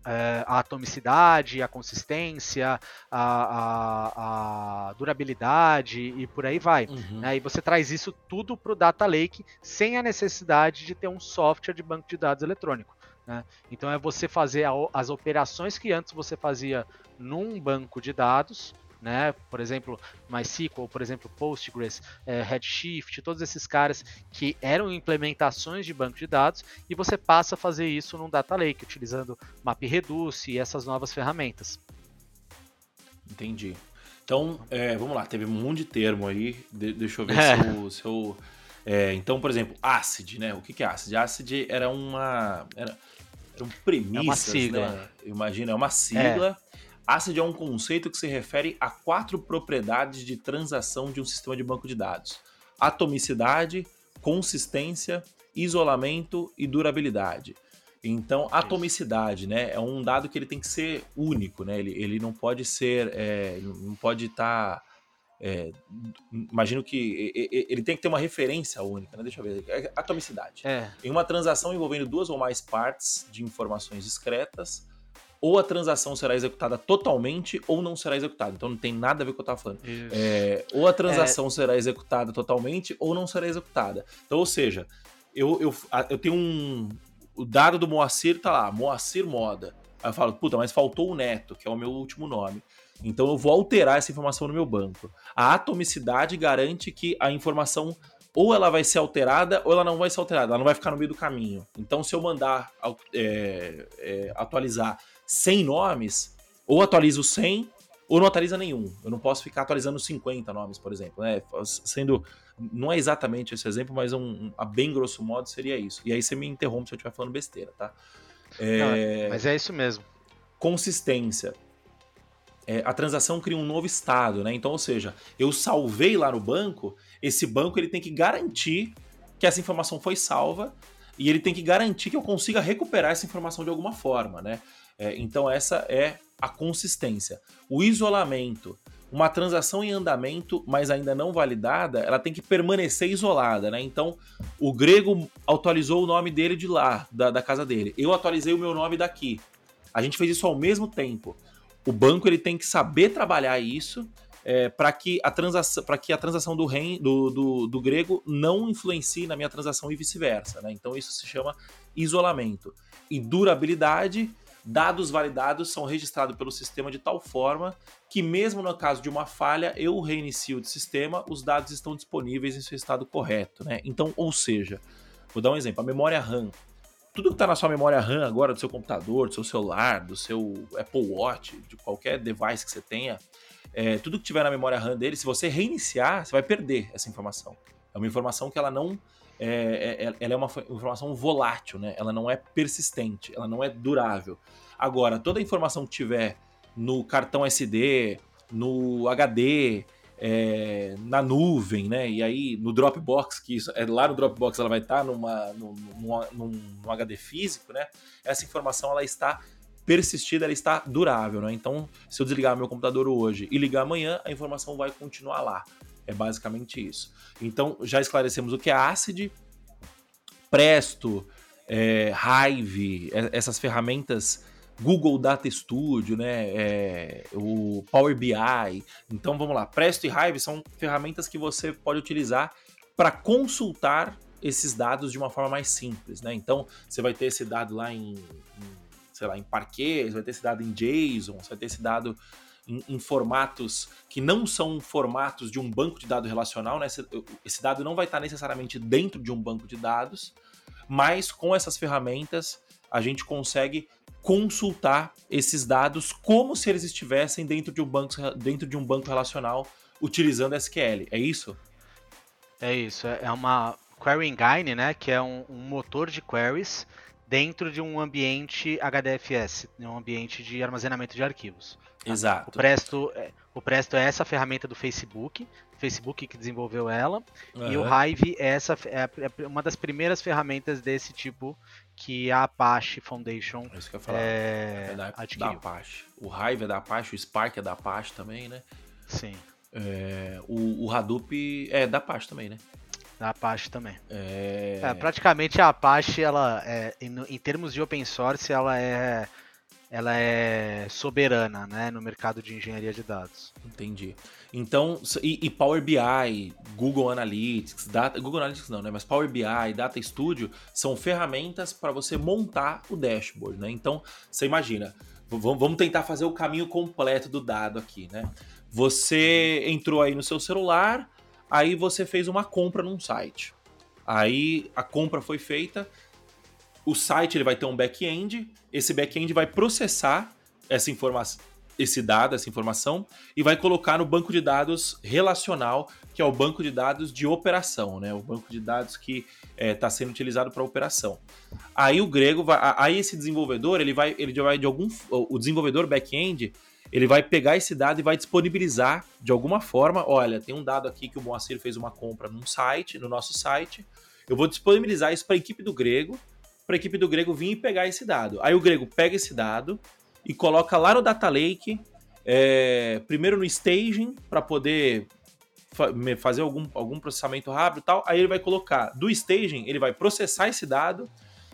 é, a atomicidade, a consistência, a, a, a, durabilidade e por aí vai. Uhum. Né? E você traz isso tudo para o Data Lake sem a necessidade de ter um software de banco de dados eletrônico. Né? Então é você fazer as operações que antes você fazia num banco de dados né? Por exemplo, MySQL, por exemplo, Postgres, é, Redshift, todos esses caras que eram implementações de banco de dados e você passa a fazer isso num data lake utilizando MapReduce e essas novas ferramentas. Entendi. Então, é, vamos lá, teve um monte de termo aí, de, deixa eu ver é. se eu... Se eu é, então, por exemplo, ACID, né? O que, que é ACID? ACID era uma... Era, eram premissas, é uma sigla. né? Imagina, é uma sigla é. ACID é um conceito que se refere a quatro propriedades de transação de um sistema de banco de dados: atomicidade, consistência, isolamento e durabilidade. Então, atomicidade, né, é um dado que ele tem que ser único, né? Ele, ele não pode ser, é, não pode estar, tá, é, imagino que ele tem que ter uma referência única, né? Deixa eu ver, é, atomicidade. É. Em uma transação envolvendo duas ou mais partes de informações discretas, ou a transação será executada totalmente ou não será executada. Então não tem nada a ver com o que eu estava falando. É, ou a transação é... será executada totalmente ou não será executada. Então, ou seja, eu, eu, eu tenho um. O dado do Moacir tá lá, Moacir Moda. Aí eu falo, puta, mas faltou o Neto, que é o meu último nome. Então eu vou alterar essa informação no meu banco. A atomicidade garante que a informação ou ela vai ser alterada ou ela não vai ser alterada, ela não vai ficar no meio do caminho. Então, se eu mandar é, é, atualizar 100 nomes, ou atualizo 100 ou não atualiza nenhum. Eu não posso ficar atualizando 50 nomes, por exemplo. Né? Sendo. Não é exatamente esse exemplo, mas um, a bem grosso modo seria isso. E aí você me interrompe se eu estiver falando besteira, tá? É... Não, mas é isso mesmo. Consistência. É, a transação cria um novo estado, né? Então, ou seja, eu salvei lá no banco, esse banco ele tem que garantir que essa informação foi salva e ele tem que garantir que eu consiga recuperar essa informação de alguma forma, né? É, então, essa é a consistência. O isolamento. Uma transação em andamento, mas ainda não validada, ela tem que permanecer isolada, né? Então, o grego atualizou o nome dele de lá, da, da casa dele. Eu atualizei o meu nome daqui. A gente fez isso ao mesmo tempo. O banco ele tem que saber trabalhar isso é, para que a transação, para que a transação do, do, do, do, grego não influencie na minha transação e vice-versa. Né? Então isso se chama isolamento. E durabilidade dados validados são registrados pelo sistema de tal forma que, mesmo no caso de uma falha, eu reinicio o sistema, os dados estão disponíveis em seu estado correto. Né? Então, ou seja, vou dar um exemplo: a memória RAM. Tudo que está na sua memória RAM agora, do seu computador, do seu celular, do seu Apple Watch, de qualquer device que você tenha, é, tudo que tiver na memória RAM dele, se você reiniciar, você vai perder essa informação. É uma informação que ela não é, é, é, ela é uma informação volátil, né? Ela não é persistente, ela não é durável. Agora, toda a informação que tiver no cartão SD, no HD, é, na nuvem, né? E aí no Dropbox, que isso, é, lá no Dropbox ela vai estar numa, num, num, num, HD físico, né? Essa informação ela está persistida, ela está durável, né? Então, se eu desligar meu computador hoje e ligar amanhã, a informação vai continuar lá. É basicamente isso. Então, já esclarecemos o que é ACID, Presto, é, Hive, essas ferramentas Google Data Studio, né, é, o Power BI. Então vamos lá, Presto e Hive são ferramentas que você pode utilizar para consultar esses dados de uma forma mais simples, né? Então você vai ter esse dado lá em, em sei lá, em Parquet, você vai ter esse dado em JSON, você vai ter esse dado em, em, formatos que não são formatos de um banco de dados relacional, né? Esse, esse dado não vai estar necessariamente dentro de um banco de dados, mas com essas ferramentas a gente consegue consultar esses dados como se eles estivessem dentro de um banco, dentro de um banco relacional utilizando SQL. É isso? É isso. É, é uma Query Engine, né? Que é um, um motor de queries dentro de um ambiente HDFS, um ambiente de armazenamento de arquivos. Exato. O Presto, é, o Presto é essa ferramenta do Facebook, Facebook que desenvolveu ela, uhum. e o Hive é, essa, é, é uma das primeiras ferramentas desse tipo que a Apache Foundation é isso que eu ia falar. É, é da, da, Apache. O Hive é da Apache, o Spark é da Apache também, né? Sim. É, o, o Hadoop é da Apache também, né? Da Apache também. É... é... praticamente a Apache, ela, é, em, em, termos de open source, ela é, ela é soberana, né, no mercado de engenharia de dados. Entendi. Então, e, e Power BI, Google Analytics, Data, Google Analytics não, né, mas Power BI, Data Studio são ferramentas para você montar o dashboard, né? Então, você imagina, vamos tentar fazer o caminho completo do dado aqui, né? Você entrou aí no seu celular, aí você fez uma compra num site. Aí a compra foi feita, o site ele vai ter um back-end, esse back-end vai processar essa informação, esse dado, essa informação, e vai colocar no banco de dados relacional, que é o banco de dados de operação, né? O banco de dados que está é, sendo utilizado para operação. Aí o grego vai, aí esse desenvolvedor ele vai, ele vai de algum, o desenvolvedor back-end ele vai pegar esse dado e vai disponibilizar de alguma forma. Olha, tem um dado aqui que o Moacir fez uma compra num site, no nosso site. Eu vou disponibilizar isso para a equipe do Grego, para a equipe do Grego vir e pegar esse dado. Aí o Grego pega esse dado e coloca lá no Data Lake, é, primeiro no staging, para poder fa fazer algum, algum processamento rápido e tal. Aí ele vai colocar do staging, ele vai processar esse dado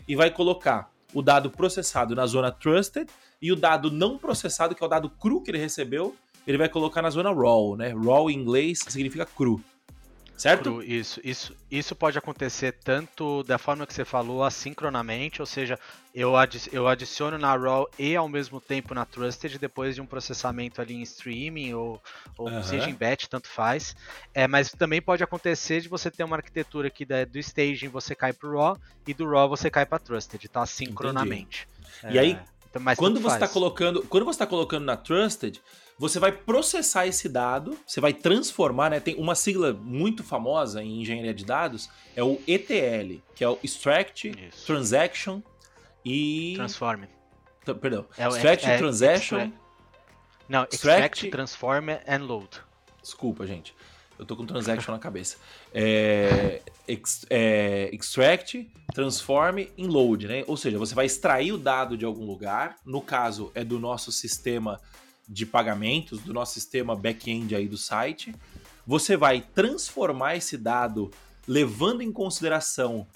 e vai colocar o dado processado na zona trusted e o dado não processado, que é o dado cru que ele recebeu, ele vai colocar na zona raw, né? Raw em inglês significa cru. Certo? Cru, isso, isso, isso pode acontecer tanto da forma que você falou, assincronamente, ou seja, eu, adi eu adiciono na RAW e ao mesmo tempo na Trusted, depois de um processamento ali em streaming ou, ou uhum. seja em batch, tanto faz. É, mas também pode acontecer de você ter uma arquitetura que do staging você cai para o RAW e do RAW você cai para Trusted, tá? Sincronamente. É, e aí, então, quando você está colocando, quando você está colocando na Trusted, você vai processar esse dado, você vai transformar, né? Tem uma sigla muito famosa em engenharia de dados, é o ETL, que é o Extract, Isso. Transaction e Transform. Perdão. É extract, é, Transaction. Extra... Não, extract, extract, Transform and Load. Desculpa, gente. Eu tô com transaction na cabeça. É, ex, é, extract, transform em load, né? Ou seja, você vai extrair o dado de algum lugar. No caso, é do nosso sistema de pagamentos, do nosso sistema back-end aí do site. Você vai transformar esse dado levando em consideração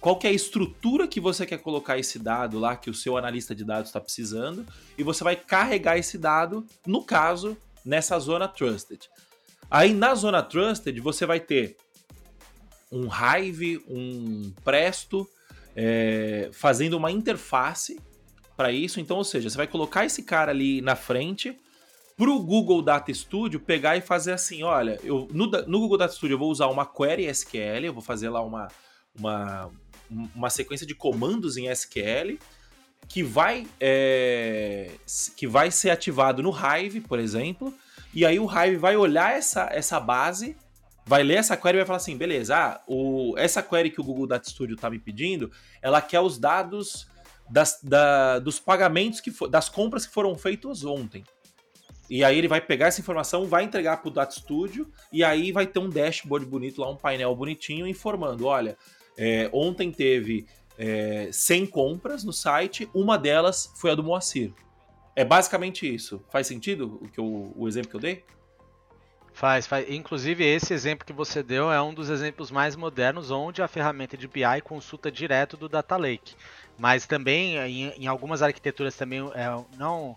qual é a estrutura que você quer colocar esse dado lá, que o seu analista de dados está precisando, e você vai carregar esse dado, no caso, nessa zona trusted. Aí na zona trusted você vai ter um Hive, um Presto, é, fazendo uma interface para isso. Então, ou seja, você vai colocar esse cara ali na frente para o Google Data Studio pegar e fazer assim, olha, eu no, no, Google Data Studio eu vou usar uma query SQL, eu vou fazer lá uma, uma, uma sequência de comandos em SQL que vai, é, que vai ser ativado no Hive, por exemplo, e aí o Hive vai olhar essa, essa base, vai ler essa query e vai falar assim, beleza, ah, o, essa query que o Google Data Studio está me pedindo, ela quer os dados das, da, dos pagamentos, que for, das compras que foram feitas ontem. E aí ele vai pegar essa informação, vai entregar para o Data Studio e aí vai ter um dashboard bonito lá, um painel bonitinho informando, olha, é, ontem teve é, 100 compras no site, uma delas foi a do Moacir. É basicamente isso. Faz sentido o, que eu, o exemplo que eu dei? Faz, faz. Inclusive, esse exemplo que você deu é um dos exemplos mais modernos onde a ferramenta de BI consulta direto do Data Lake. Mas também, em, em algumas arquiteturas também, é, não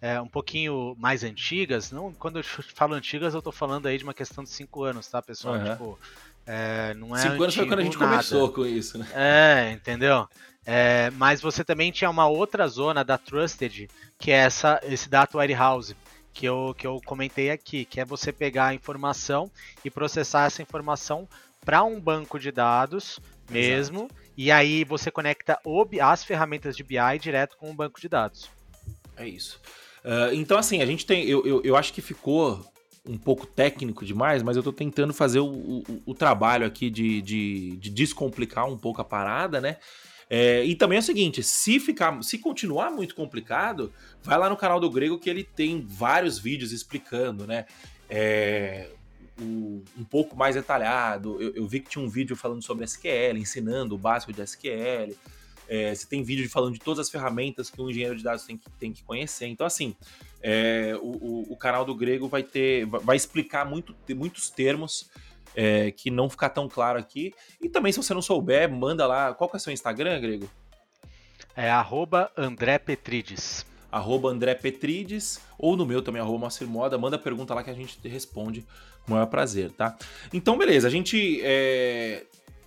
é, um pouquinho mais antigas, não, quando eu falo antigas, eu estou falando aí de uma questão de 5 anos, tá, pessoal? Uhum. Tipo, é, não é Cinco anos foi quando a gente nada. começou com isso, né? É, entendeu? É, mas você também tinha uma outra zona da Trusted, que é essa, esse Data Warehouse, que eu, que eu comentei aqui, que é você pegar a informação e processar essa informação para um banco de dados mesmo, Exato. e aí você conecta as ferramentas de BI direto com o banco de dados. É isso. Uh, então, assim, a gente tem. Eu, eu, eu, acho que ficou um pouco técnico demais, mas eu estou tentando fazer o, o, o trabalho aqui de, de, de, descomplicar um pouco a parada, né? É, e também é o seguinte: se ficar, se continuar muito complicado, vai lá no canal do Grego que ele tem vários vídeos explicando, né? É, o, um pouco mais detalhado. Eu, eu, vi que tinha um vídeo falando sobre SQL, ensinando o básico de SQL. É, você tem vídeo falando de todas as ferramentas que um engenheiro de dados tem que, tem que conhecer. Então, assim, é, o, o, canal do Grego vai ter, vai explicar muito, muitos termos é, que não ficar tão claro aqui. E também, se você não souber, manda lá. Qual que é o seu Instagram, Grego? É arroba André Petrides. Arroba André Petrides, ou no meu também, arroba Moacir Moda. Manda pergunta lá que a gente responde com o maior prazer, tá? Então, beleza, a gente é,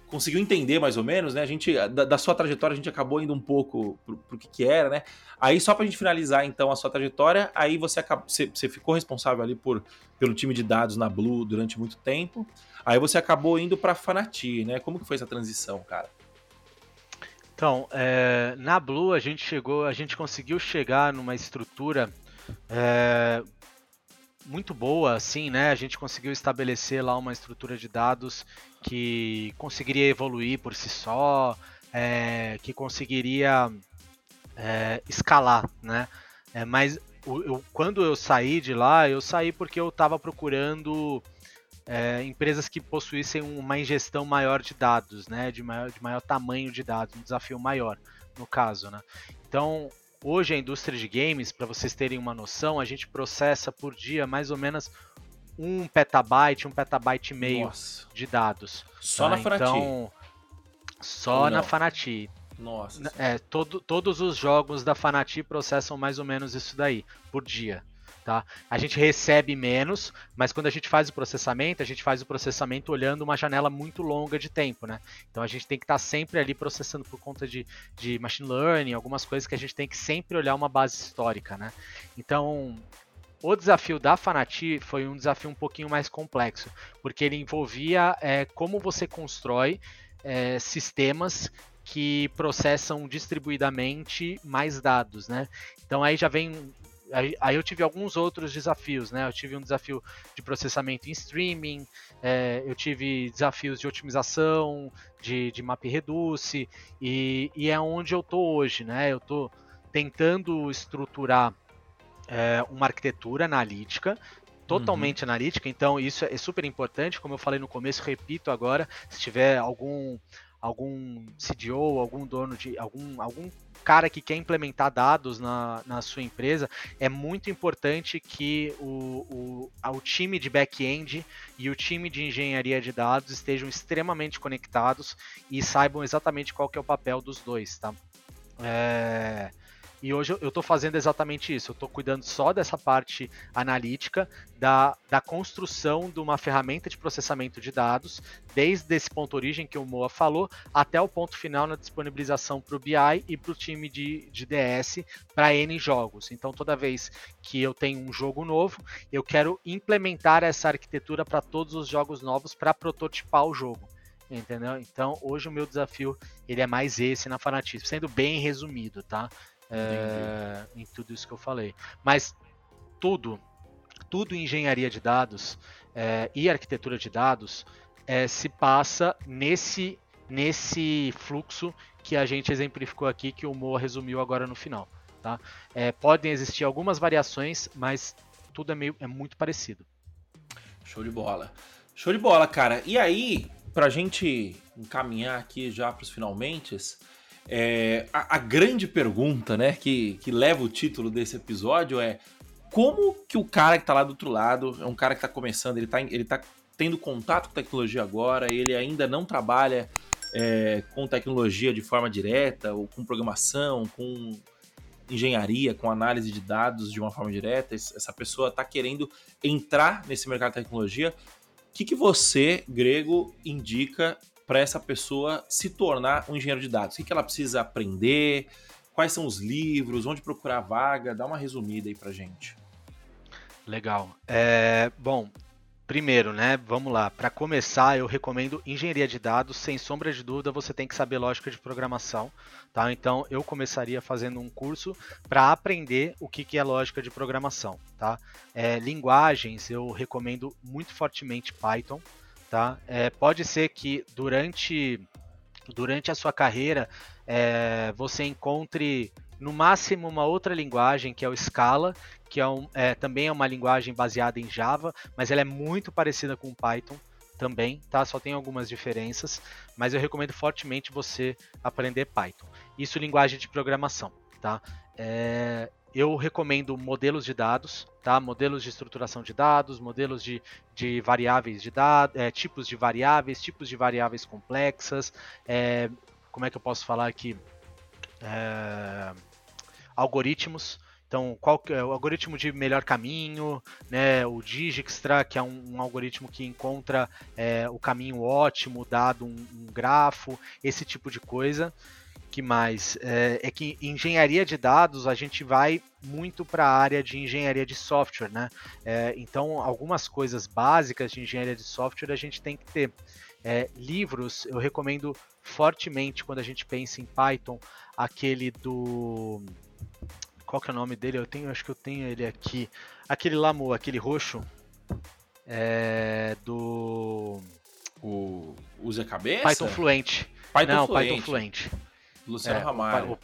conseguiu entender mais ou menos, né? A gente, da, da, sua trajetória, a gente acabou indo um pouco pro, pro que, que era, né? Aí, só pra gente finalizar, então, a sua trajetória, aí você, acabou, você, você ficou responsável ali por, pelo time de dados na Blue durante muito tempo. Aí você acabou indo pra Fanati, né? Como que foi essa transição, cara? Então, é, na Blue a gente chegou, a gente conseguiu chegar numa estrutura é, muito boa, assim, né? A gente conseguiu estabelecer lá uma estrutura de dados que conseguiria evoluir por si só, é, que conseguiria é, escalar, né? É, mas eu, quando eu saí de lá, eu saí porque eu estava procurando é, empresas que possuíssem uma ingestão maior de dados, né? De maior, de maior tamanho de dados, um desafio maior, no caso, né? Então, Hoje a indústria de games, para vocês terem uma noção, a gente processa por dia mais ou menos um petabyte, um petabyte e meio Nossa. de dados. Só tá? na Fanati? Então, só na Fanati. Nossa. É, todo, todos os jogos da Fanati processam mais ou menos isso daí, por dia. Tá? A gente recebe menos, mas quando a gente faz o processamento, a gente faz o processamento olhando uma janela muito longa de tempo, né? Então a gente tem que estar tá sempre ali processando por conta de, de machine learning, algumas coisas que a gente tem que sempre olhar uma base histórica, né? Então o desafio da Fanati foi um desafio um pouquinho mais complexo, porque ele envolvia é, como você constrói é, sistemas que processam distribuidamente mais dados, né? Então aí já vem Aí, aí, eu tive alguns outros desafios, né? Eu tive um desafio de processamento em streaming, é, eu tive desafios de otimização, de, de map reduce, e, e é onde eu tô hoje, né? Eu tô tentando estruturar é, uma arquitetura analítica totalmente uhum. analítica, então isso é super importante, como eu falei no começo, repito agora, se tiver algum algum CDO, algum dono de algum, algum cara que quer implementar dados na, na sua empresa, é muito importante que o, o, o time de back-end e o time de engenharia de dados estejam extremamente conectados e saibam exatamente qual que é o papel dos dois, tá? É... E hoje eu estou fazendo exatamente isso. Eu estou cuidando só dessa parte analítica, da, da construção de uma ferramenta de processamento de dados, desde esse ponto origem que o Moa falou, até o ponto final na disponibilização para o BI e para o time de, de DS para N jogos. Então, toda vez que eu tenho um jogo novo, eu quero implementar essa arquitetura para todos os jogos novos para prototipar o jogo entendeu? Então, hoje o meu desafio ele é mais esse na fanatismo, sendo bem resumido, tá? É, em tudo isso que eu falei. Mas tudo, tudo em engenharia de dados é, e arquitetura de dados é, se passa nesse, nesse fluxo que a gente exemplificou aqui, que o Moa resumiu agora no final. Tá? É, podem existir algumas variações, mas tudo é, meio, é muito parecido. Show de bola. Show de bola, cara. E aí, pra gente encaminhar aqui já pros finalmente, é, a, a, grande pergunta, né, que, que leva o título desse episódio é como que o cara que tá lá do outro lado, é um cara que tá começando, ele tá, ele tá tendo contato com tecnologia agora, ele ainda não trabalha é, com tecnologia de forma direta, ou com programação, com engenharia, com análise de dados de uma forma direta, essa pessoa está querendo entrar nesse mercado de tecnologia. O que, que você, Grego, indica para essa pessoa se tornar um engenheiro de dados? O que ela precisa aprender? Quais são os livros? Onde procurar vaga? Dá uma resumida aí para gente. Legal. É, bom, Primeiro, né? Vamos lá. Para começar, eu recomendo engenharia de dados. Sem sombra de dúvida, você tem que saber lógica de programação, tá? Então, eu começaria fazendo um curso para aprender o que, que é lógica de programação, tá? É, linguagens, eu recomendo muito fortemente Python, tá? É, pode ser que durante durante a sua carreira é, você encontre no máximo uma outra linguagem que é o Scala, que é, um, é, também é uma linguagem baseada em Java, mas ela é muito parecida com Python também, tá? Só tem algumas diferenças, mas eu recomendo fortemente você aprender Python. Isso linguagem de programação, tá? É, eu recomendo modelos de dados, tá? Modelos de estruturação de dados, modelos de, de variáveis de dados, é, tipos de variáveis, tipos de variáveis complexas. É, como é que eu posso falar aqui? É, algoritmos. Então, qual é o algoritmo de melhor caminho, né? O Dijkstra, que é um, um algoritmo que encontra é, o caminho ótimo dado um, um, grafo, esse tipo de coisa. Que mais? É, é, que engenharia de dados a gente vai muito para a área de engenharia de software, né? É, então, algumas coisas básicas de engenharia de software a gente tem que ter. É, livros, eu recomendo fortemente quando a gente pensa em Python, aquele do qual que é o nome dele? Eu tenho, acho que eu tenho ele aqui. Aquele Lamu, aquele roxo. É, do. O. Usa cabeça? Python Fluente. Python Não, Fluente. Python Fluente. Luciano é, Ramalho.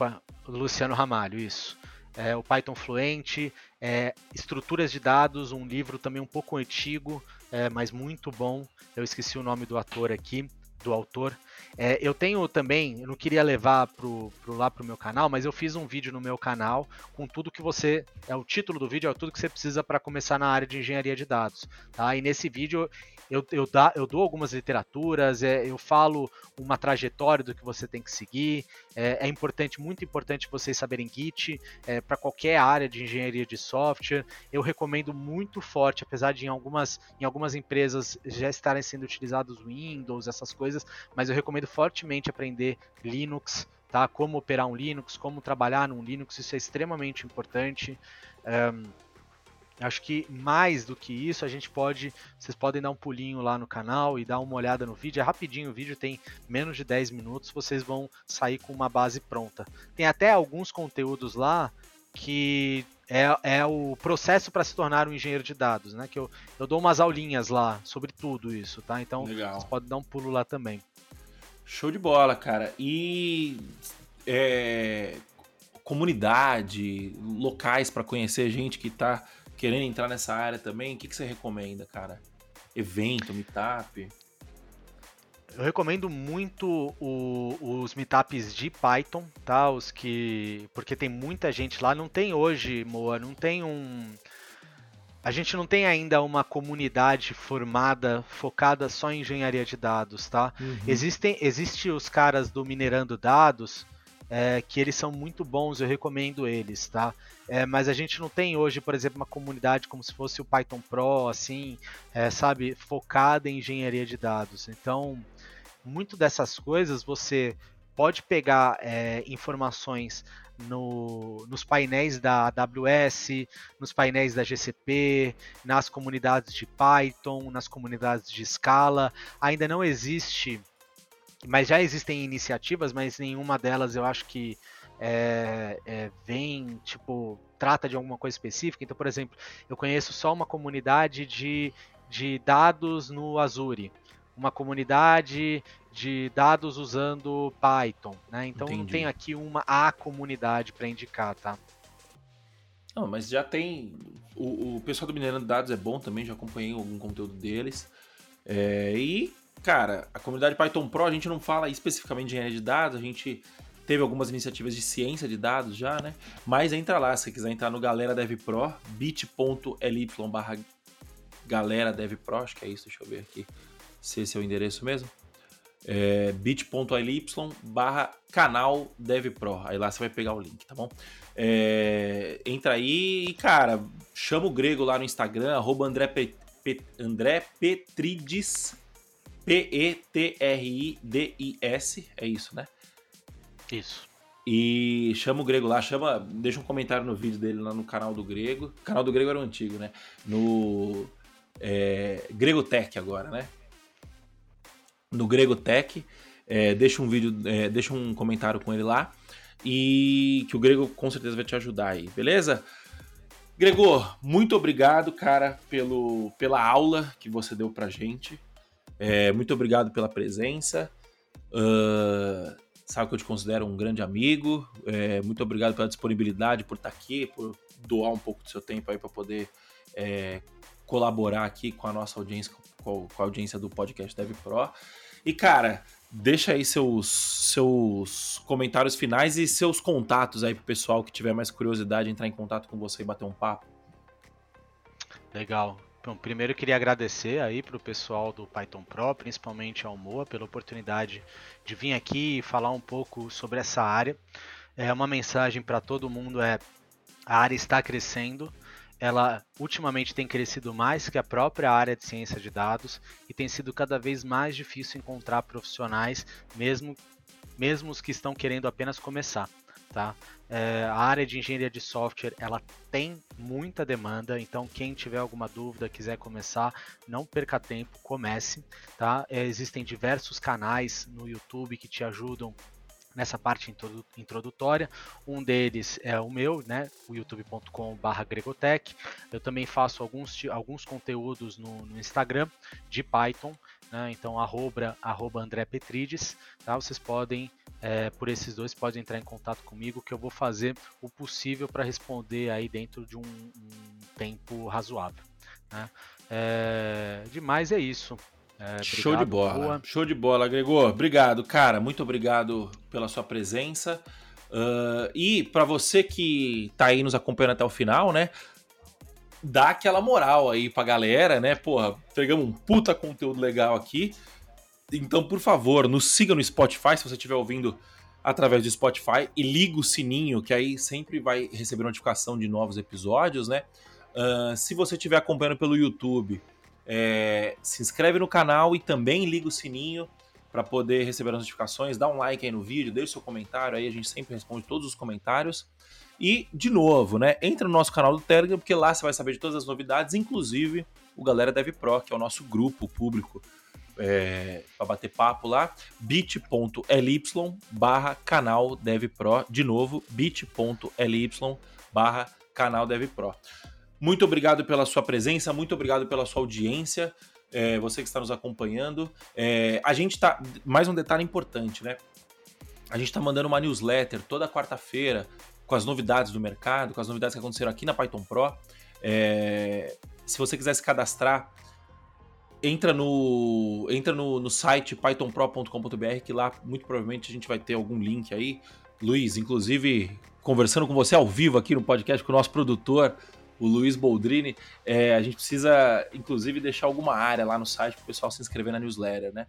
O, o, Luciano Ramalho, isso. É, o Python Fluente, é, Estruturas de Dados, um livro também um pouco antigo, é, mas muito bom. Eu esqueci o nome do ator aqui do autor. É, eu tenho também, eu não queria levar pro, pro, lá pro meu canal, mas eu fiz um vídeo no meu canal com tudo que você. É o título do vídeo, é tudo que você precisa para começar na área de engenharia de dados. Tá? E nesse vídeo eu, eu, dá, eu dou algumas literaturas, é, eu falo uma trajetória do que você tem que seguir. É, é importante, muito importante vocês saberem Git é, para qualquer área de engenharia de software. Eu recomendo muito forte, apesar de em algumas, em algumas empresas já estarem sendo utilizados Windows, essas coisas, mas eu recomendo fortemente aprender Linux. Tá? Como operar um Linux, como trabalhar num Linux, isso é extremamente importante. Um, Acho que mais do que isso, a gente pode. Vocês podem dar um pulinho lá no canal e dar uma olhada no vídeo. É rapidinho, o vídeo tem menos de 10 minutos, vocês vão sair com uma base pronta. Tem até alguns conteúdos lá que é, é o processo para se tornar um engenheiro de dados, né? Que eu, eu dou umas aulinhas lá sobre tudo isso, tá? Então Legal. vocês podem dar um pulo lá também. Show de bola, cara. E é, comunidade, locais para conhecer gente que está querendo entrar nessa área também, o que, que você recomenda, cara? Evento, meetup? Eu recomendo muito o, os meetups de Python, tá? Os que. Porque tem muita gente lá. Não tem hoje, Moa, não tem um. A gente não tem ainda uma comunidade formada, focada só em engenharia de dados, tá? Uhum. Existem existe os caras do Minerando Dados, é, que eles são muito bons, eu recomendo eles, tá? É, mas a gente não tem hoje, por exemplo, uma comunidade como se fosse o Python Pro, assim, é, sabe, focada em engenharia de dados. Então, muito dessas coisas você pode pegar é, informações no, nos painéis da AWS, nos painéis da GCP, nas comunidades de Python, nas comunidades de Scala. Ainda não existe mas já existem iniciativas, mas nenhuma delas eu acho que é, é, vem, tipo, trata de alguma coisa específica. Então, por exemplo, eu conheço só uma comunidade de, de dados no Azure, uma comunidade de dados usando Python, né? Então Entendi. não tem aqui uma a comunidade para indicar, tá? Não, mas já tem. O, o pessoal do Minerando Dados é bom também, já acompanhei algum conteúdo deles. É, e cara, a comunidade Python Pro, a gente não fala especificamente de engenharia de dados, a gente teve algumas iniciativas de ciência de dados já, né? Mas entra lá, se quiser entrar no Galera Dev Pro, bit.ly barra Galera Dev Pro, acho que é isso, deixa eu ver aqui se esse é o endereço mesmo. É bit.ly barra canal Dev Pro. Aí lá você vai pegar o link, tá bom? É, entra aí e, cara, chama o grego lá no Instagram, arroba André, Pet, Pet, André Petridis P-E-T-R-I-D-I-S, é isso, né? Isso. E chama o Grego lá, chama, deixa um comentário no vídeo dele lá no canal do Grego. O canal do Grego era o antigo, né? No é, Grego Tech agora, né? No Grego Tech. É, deixa um vídeo, é, deixa um comentário com ele lá. E que o Grego com certeza vai te ajudar aí, beleza? Gregor, muito obrigado, cara, pelo, pela aula que você deu pra gente. É, muito obrigado pela presença. Uh, sabe que eu te considero um grande amigo. É, muito obrigado pela disponibilidade, por estar aqui, por doar um pouco do seu tempo aí para poder é, colaborar aqui com a nossa audiência, com a audiência do podcast Dev Pro. E, cara, deixa aí seus, seus comentários finais e seus contatos aí pro pessoal que tiver mais curiosidade entrar em contato com você e bater um papo. Legal. Bom, primeiro queria agradecer aí para o pessoal do Python Pro, principalmente ao Moa, pela oportunidade de vir aqui e falar um pouco sobre essa área. É uma mensagem para todo mundo é a área está crescendo. Ela ultimamente tem crescido mais que a própria área de ciência de dados e tem sido cada vez mais difícil encontrar profissionais, mesmo mesmo os que estão querendo apenas começar. Tá? É, a área de engenharia de software ela tem muita demanda, então quem tiver alguma dúvida, quiser começar, não perca tempo, comece. Tá? É, existem diversos canais no YouTube que te ajudam nessa parte introdutória. Um deles é o meu, né, o youtube.com/gregotech. Eu também faço alguns, alguns conteúdos no, no Instagram de Python, né, então arroba, arroba André Petrides. Tá? Vocês podem é, por esses dois podem entrar em contato comigo que eu vou fazer o possível para responder aí dentro de um, um tempo razoável. Né? É, demais é isso. É, Show de bola. Boa. Show de bola, Gregor. Obrigado, cara. Muito obrigado pela sua presença. Uh, e para você que tá aí nos acompanhando até o final, né? Dá aquela moral aí pra galera, né? Porra, pegamos um puta conteúdo legal aqui. Então, por favor, nos siga no Spotify se você estiver ouvindo através do Spotify e liga o sininho, que aí sempre vai receber notificação de novos episódios, né? Uh, se você estiver acompanhando pelo YouTube, é, se inscreve no canal e também liga o sininho para poder receber as notificações. Dá um like aí no vídeo, deixe seu comentário aí, a gente sempre responde todos os comentários. E, de novo, né? Entra no nosso canal do Telegram, porque lá você vai saber de todas as novidades, inclusive o Galera Dev Pro, que é o nosso grupo público é, para bater papo lá, bit.ly barra canal DevPro, de novo, bit.ly barra canal DevPro. Muito obrigado pela sua presença, muito obrigado pela sua audiência, é, você que está nos acompanhando. É, a gente tá. Mais um detalhe importante, né? A gente está mandando uma newsletter toda quarta-feira com as novidades do mercado, com as novidades que aconteceram aqui na Python Pro. É, se você quiser se cadastrar, entra no entra no, no site pythonpro.com.br que lá muito provavelmente a gente vai ter algum link aí. Luiz, inclusive conversando com você ao vivo aqui no podcast com o nosso produtor, o Luiz Boldrini, é, a gente precisa inclusive deixar alguma área lá no site para o pessoal se inscrever na newsletter, né?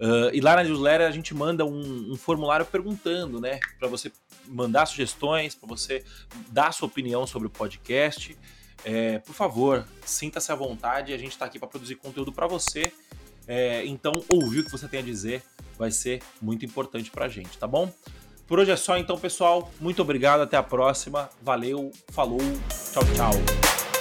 Uh, e lá na newsletter a gente manda um, um formulário perguntando, né, para você mandar sugestões, para você dar sua opinião sobre o podcast. É, por favor, sinta-se à vontade, a gente está aqui para produzir conteúdo para você. É, então, ouvir o que você tem a dizer vai ser muito importante para a gente, tá bom? Por hoje é só, então, pessoal. Muito obrigado, até a próxima. Valeu, falou, tchau, tchau.